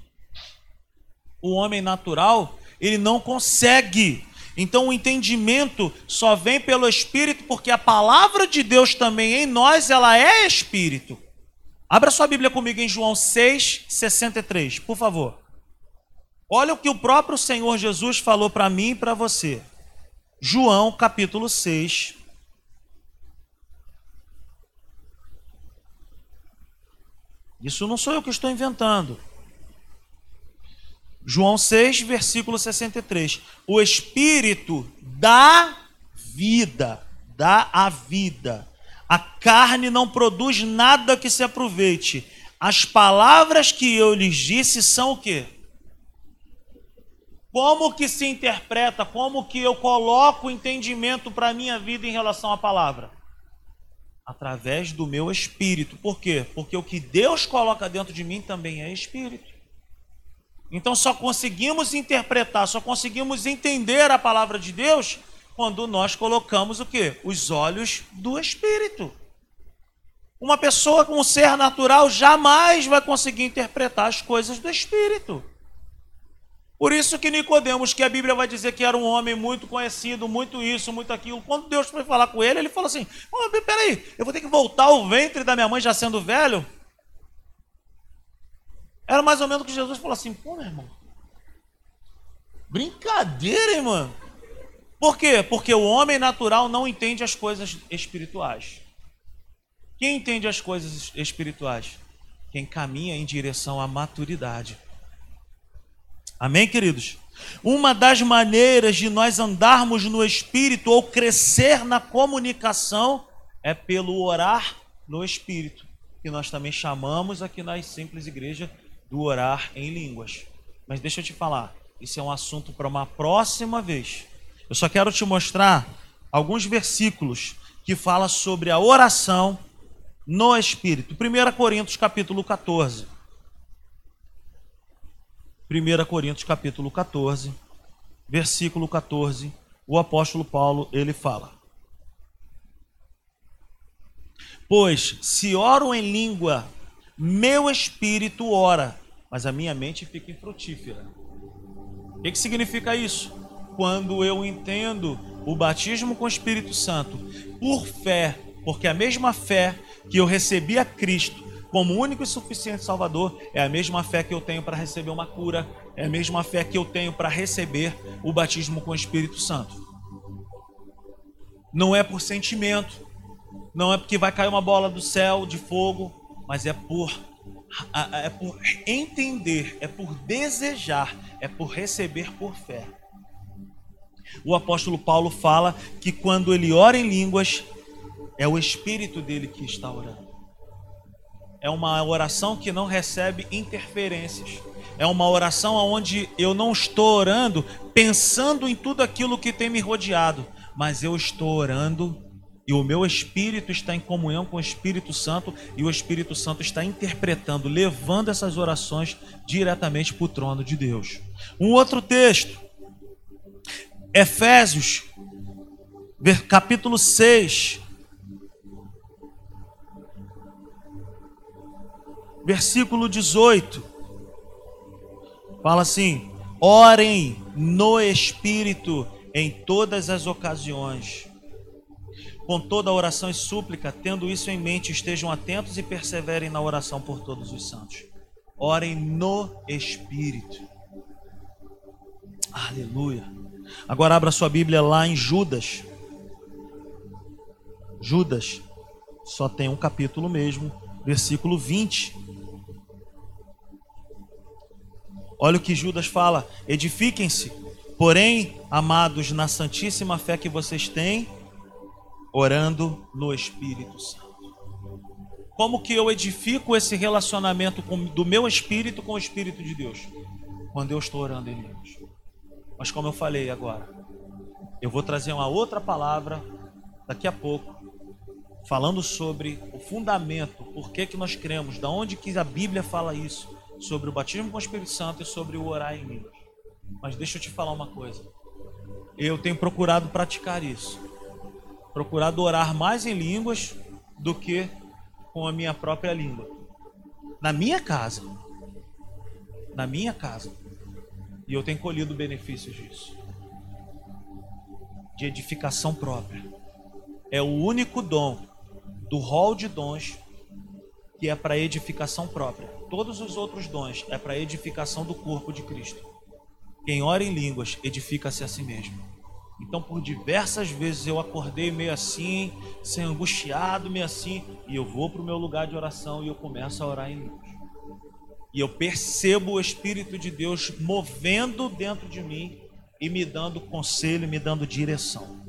O homem natural, ele não consegue. Então o entendimento só vem pelo Espírito, porque a palavra de Deus também em nós, ela é Espírito. Abra sua Bíblia comigo em João 6, 63, por favor. Olha o que o próprio Senhor Jesus falou para mim e para você. João capítulo 6. Isso não sou eu que estou inventando. João 6, versículo 63. O Espírito dá vida, dá a vida. A carne não produz nada que se aproveite. As palavras que eu lhes disse são o quê? Como que se interpreta, como que eu coloco o entendimento para a minha vida em relação à palavra? Através do meu espírito. Por quê? Porque o que Deus coloca dentro de mim também é espírito. Então só conseguimos interpretar, só conseguimos entender a palavra de Deus quando nós colocamos o quê? Os olhos do espírito. Uma pessoa com um ser natural jamais vai conseguir interpretar as coisas do espírito. Por isso que Nicodemos, que a Bíblia vai dizer que era um homem muito conhecido, muito isso, muito aquilo, quando Deus foi falar com ele, ele falou assim: oh, peraí, eu vou ter que voltar ao ventre da minha mãe já sendo velho? Era mais ou menos o que Jesus falou assim: pô, meu irmão, brincadeira, hein, mano? Por quê? Porque o homem natural não entende as coisas espirituais. Quem entende as coisas espirituais? Quem caminha em direção à maturidade. Amém, queridos? Uma das maneiras de nós andarmos no Espírito ou crescer na comunicação é pelo orar no Espírito, que nós também chamamos aqui nas simples igrejas do orar em línguas. Mas deixa eu te falar, isso é um assunto para uma próxima vez. Eu só quero te mostrar alguns versículos que fala sobre a oração no Espírito. 1 Coríntios capítulo 14. 1 Coríntios capítulo 14, versículo 14, o apóstolo Paulo, ele fala: Pois se oro em língua, meu espírito ora, mas a minha mente fica infrutífera. O que, que significa isso? Quando eu entendo o batismo com o Espírito Santo por fé, porque a mesma fé que eu recebi a Cristo como único e suficiente Salvador, é a mesma fé que eu tenho para receber uma cura, é a mesma fé que eu tenho para receber o batismo com o Espírito Santo. Não é por sentimento, não é porque vai cair uma bola do céu de fogo, mas é por é por entender, é por desejar, é por receber por fé. O apóstolo Paulo fala que quando ele ora em línguas, é o espírito dele que está orando é uma oração que não recebe interferências. É uma oração onde eu não estou orando pensando em tudo aquilo que tem me rodeado, mas eu estou orando e o meu espírito está em comunhão com o Espírito Santo e o Espírito Santo está interpretando, levando essas orações diretamente para o trono de Deus. Um outro texto, Efésios, capítulo 6, versículo 18. Fala assim: orem no Espírito em todas as ocasiões. Com toda oração e súplica, tendo isso em mente, estejam atentos e perseverem na oração por todos os santos. Orem no Espírito. Aleluia. Agora abra sua Bíblia lá em Judas. Judas só tem um capítulo mesmo, versículo 20. Olha o que Judas fala: edifiquem-se, porém, amados, na santíssima fé que vocês têm, orando no Espírito Santo. Como que eu edifico esse relacionamento com, do meu espírito com o Espírito de Deus? Quando eu estou orando em Deus. Mas como eu falei agora, eu vou trazer uma outra palavra daqui a pouco, falando sobre o fundamento, por que, que nós cremos, da onde que a Bíblia fala isso sobre o batismo com o Espírito Santo e sobre o orar em línguas. Mas deixa eu te falar uma coisa. Eu tenho procurado praticar isso. Procurado orar mais em línguas do que com a minha própria língua. Na minha casa. Na minha casa. E eu tenho colhido benefícios disso. De edificação própria. É o único dom do rol de dons que é para edificação própria. Todos os outros dons é para edificação do corpo de Cristo. Quem ora em línguas edifica-se a si mesmo. Então, por diversas vezes eu acordei meio assim, sem angustiado, meio assim, e eu vou para o meu lugar de oração e eu começo a orar em línguas. E eu percebo o Espírito de Deus movendo dentro de mim e me dando conselho, me dando direção.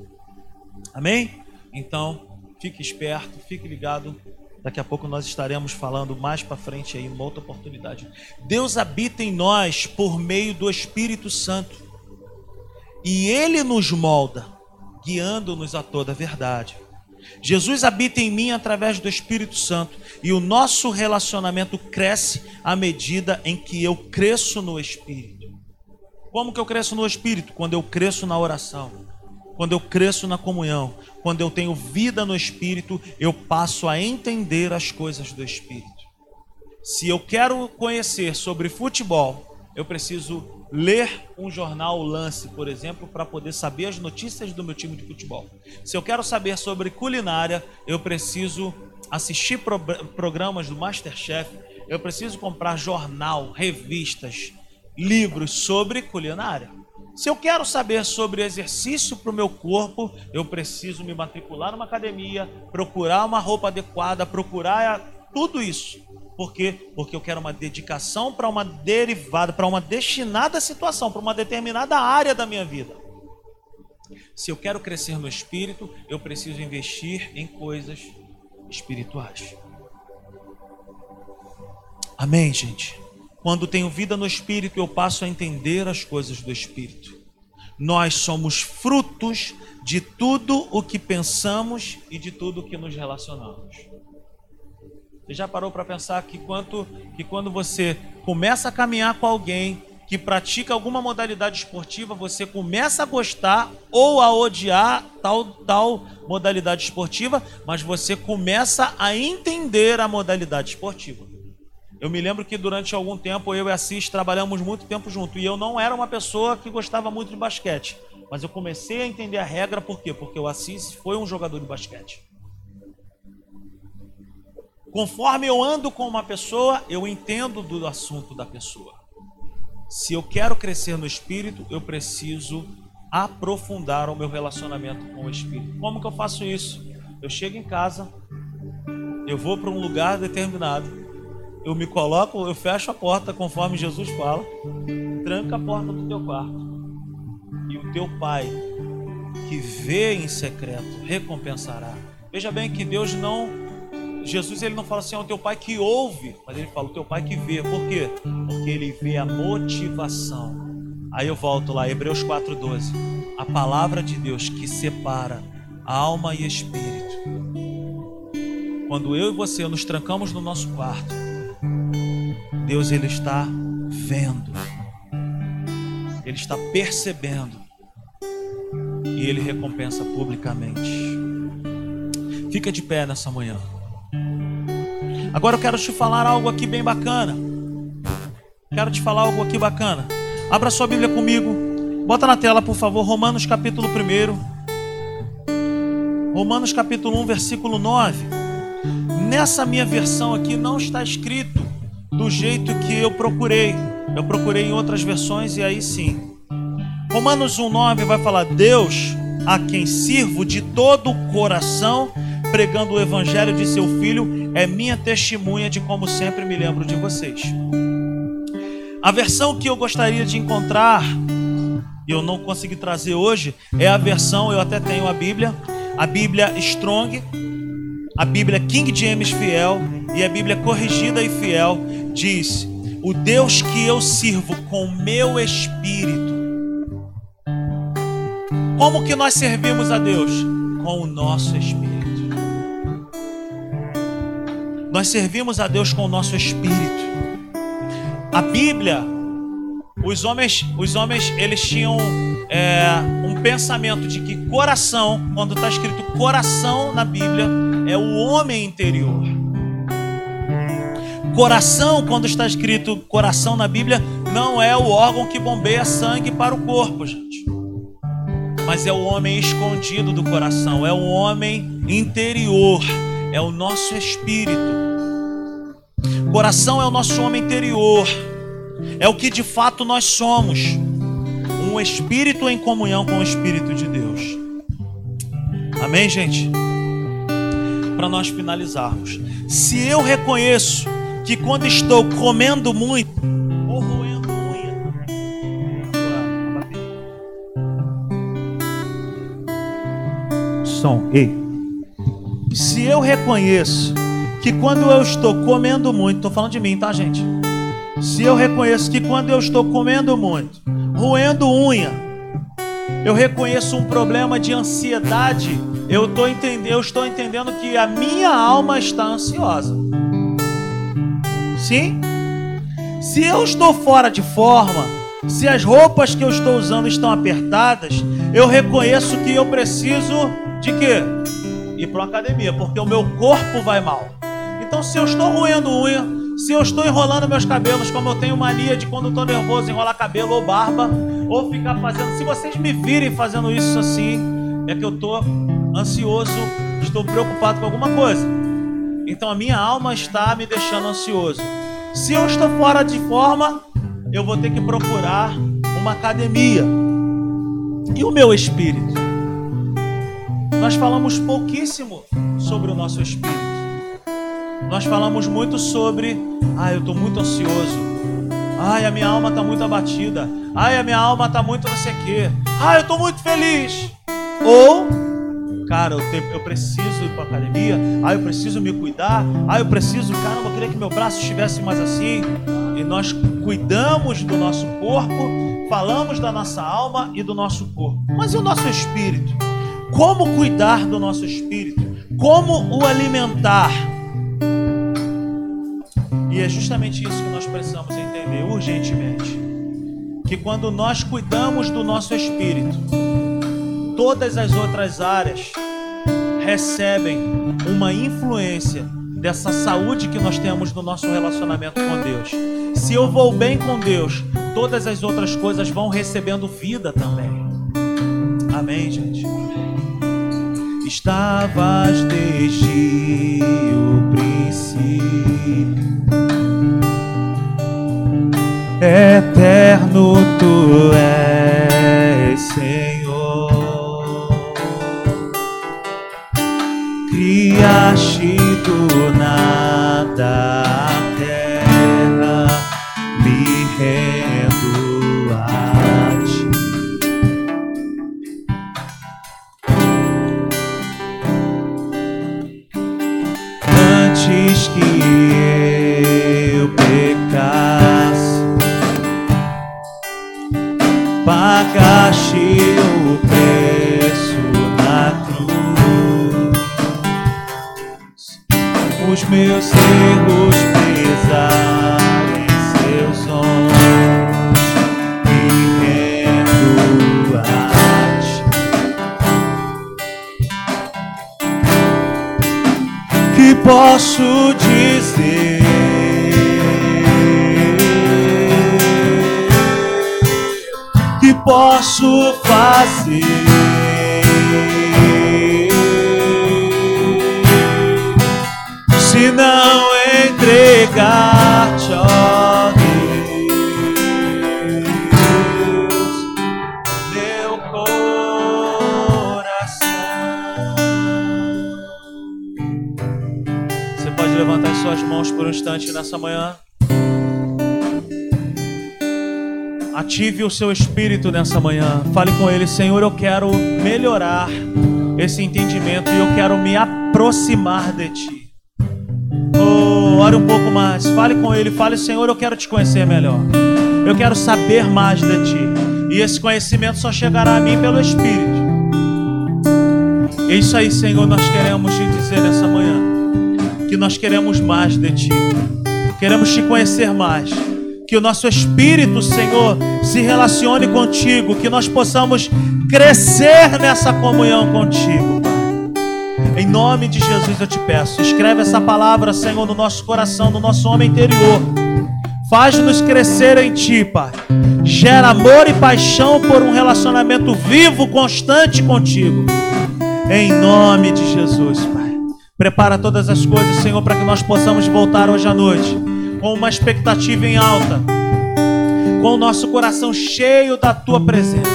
Amém? Então, fique esperto, fique ligado. Daqui a pouco nós estaremos falando mais para frente aí, numa outra oportunidade. Deus habita em nós por meio do Espírito Santo. E ele nos molda, guiando-nos a toda a verdade. Jesus habita em mim através do Espírito Santo e o nosso relacionamento cresce à medida em que eu cresço no Espírito. Como que eu cresço no Espírito? Quando eu cresço na oração, quando eu cresço na comunhão, quando eu tenho vida no Espírito, eu passo a entender as coisas do Espírito. Se eu quero conhecer sobre futebol, eu preciso ler um jornal Lance, por exemplo, para poder saber as notícias do meu time de futebol. Se eu quero saber sobre culinária, eu preciso assistir pro programas do Masterchef, eu preciso comprar jornal, revistas, livros sobre culinária. Se eu quero saber sobre exercício para o meu corpo, eu preciso me matricular numa academia, procurar uma roupa adequada, procurar tudo isso. Por quê? Porque eu quero uma dedicação para uma derivada, para uma destinada situação, para uma determinada área da minha vida. Se eu quero crescer no espírito, eu preciso investir em coisas espirituais. Amém, gente? Quando tenho vida no espírito, eu passo a entender as coisas do espírito. Nós somos frutos de tudo o que pensamos e de tudo o que nos relacionamos. Você já parou para pensar que, quanto, que quando você começa a caminhar com alguém que pratica alguma modalidade esportiva, você começa a gostar ou a odiar tal, tal modalidade esportiva, mas você começa a entender a modalidade esportiva. Eu me lembro que durante algum tempo eu e a Cis trabalhamos muito tempo junto e eu não era uma pessoa que gostava muito de basquete, mas eu comecei a entender a regra por quê? Porque o Assis foi um jogador de basquete. Conforme eu ando com uma pessoa, eu entendo do assunto da pessoa. Se eu quero crescer no espírito, eu preciso aprofundar o meu relacionamento com o espírito. Como que eu faço isso? Eu chego em casa, eu vou para um lugar determinado, eu me coloco, eu fecho a porta conforme Jesus fala, tranca a porta do teu quarto. E o teu pai, que vê em secreto, recompensará. Veja bem que Deus não Jesus ele não fala assim, é o teu pai que ouve, mas ele fala o teu pai que vê. Por quê? Porque ele vê a motivação. Aí eu volto lá, Hebreus 4:12. A palavra de Deus que separa alma e espírito. Quando eu e você nos trancamos no nosso quarto, Deus ele está vendo. Ele está percebendo. E ele recompensa publicamente. Fica de pé nessa manhã. Agora eu quero te falar algo aqui bem bacana. Quero te falar algo aqui bacana. Abra sua Bíblia comigo. Bota na tela, por favor, Romanos capítulo 1. Romanos capítulo 1, versículo 9. Nessa minha versão aqui não está escrito do jeito que eu procurei. Eu procurei em outras versões e aí sim. Romanos 1,9 vai falar: Deus, a quem sirvo de todo o coração pregando o evangelho de seu filho é minha testemunha de como sempre me lembro de vocês. A versão que eu gostaria de encontrar, e eu não consegui trazer hoje, é a versão, eu até tenho a Bíblia, a Bíblia Strong, a Bíblia King James Fiel e a Bíblia Corrigida e Fiel diz: O Deus que eu sirvo com meu espírito. Como que nós servimos a Deus? Com o nosso espírito. Nós servimos a Deus com o nosso espírito. A Bíblia, os homens, os homens, eles tinham é, um pensamento de que coração, quando está escrito coração na Bíblia, é o homem interior. Coração, quando está escrito coração na Bíblia, não é o órgão que bombeia sangue para o corpo, gente. Mas é o homem escondido do coração, é o homem interior, é o nosso espírito. Coração é o nosso homem interior, é o que de fato nós somos. Um espírito em comunhão com o Espírito de Deus. Amém, gente? Para nós finalizarmos. Se eu reconheço que quando estou comendo muito ou roendo. Som, ei. Se eu reconheço que quando eu estou comendo muito, estou falando de mim, tá, gente? Se eu reconheço que quando eu estou comendo muito, roendo unha, eu reconheço um problema de ansiedade, eu, tô entendendo, eu estou entendendo que a minha alma está ansiosa. Sim? Se eu estou fora de forma, se as roupas que eu estou usando estão apertadas, eu reconheço que eu preciso de quê? Ir para uma academia, porque o meu corpo vai mal. Então, se eu estou roendo unha, se eu estou enrolando meus cabelos, como eu tenho mania de quando estou nervoso enrolar cabelo ou barba, ou ficar fazendo. Se vocês me virem fazendo isso assim, é que eu estou ansioso, estou preocupado com alguma coisa. Então a minha alma está me deixando ansioso. Se eu estou fora de forma, eu vou ter que procurar uma academia. E o meu espírito? Nós falamos pouquíssimo sobre o nosso espírito. Nós falamos muito sobre, ah, eu estou muito ansioso. Ai, a minha alma está muito abatida. Ai, a minha alma está muito não sei o quê. Ai, eu estou muito feliz. Ou, cara, eu, te, eu preciso ir para academia. Ai, eu preciso me cuidar. Ai, eu preciso, caramba, eu queria que meu braço estivesse mais assim. E nós cuidamos do nosso corpo, falamos da nossa alma e do nosso corpo. Mas e o nosso espírito? Como cuidar do nosso espírito? Como o alimentar? E é justamente isso que nós precisamos entender urgentemente. Que quando nós cuidamos do nosso espírito, todas as outras áreas recebem uma influência dessa saúde que nós temos no nosso relacionamento com Deus. Se eu vou bem com Deus, todas as outras coisas vão recebendo vida também. Amém, gente? Estavas desde o princípio eterno tu és, Senhor. Criaste do nada meus erros pesaram em seus ombros, me rendo a. Que posso dizer? que posso fazer? Se não entregar-te, ó Deus, meu coração. Você pode levantar as suas mãos por um instante nessa manhã? Ative o seu espírito nessa manhã. Fale com ele, Senhor, eu quero melhorar esse entendimento e eu quero me aproximar de ti. Ore um pouco mais. Fale com ele, fale, Senhor, eu quero te conhecer melhor. Eu quero saber mais de ti. E esse conhecimento só chegará a mim pelo Espírito. É isso aí, Senhor, nós queremos te dizer nessa manhã. Que nós queremos mais de ti. Queremos te conhecer mais que o nosso espírito, Senhor, se relacione contigo, que nós possamos crescer nessa comunhão contigo. Em nome de Jesus eu te peço, escreve essa palavra, Senhor, no nosso coração, no nosso homem interior. Faz-nos crescer em Ti, Pai. Gera amor e paixão por um relacionamento vivo, constante contigo. Em nome de Jesus, Pai. Prepara todas as coisas, Senhor, para que nós possamos voltar hoje à noite com uma expectativa em alta, com o nosso coração cheio da tua presença.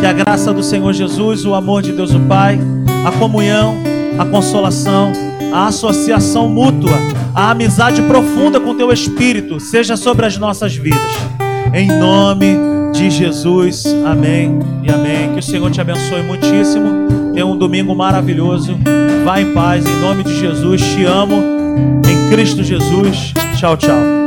Que a graça do Senhor Jesus, o amor de Deus o Pai, a comunhão, a consolação, a associação mútua a amizade profunda com teu Espírito seja sobre as nossas vidas. Em nome de Jesus, amém e amém. Que o Senhor te abençoe muitíssimo. Tenha um domingo maravilhoso. Vá em paz, em nome de Jesus. Te amo. Em Cristo Jesus. Tchau, tchau.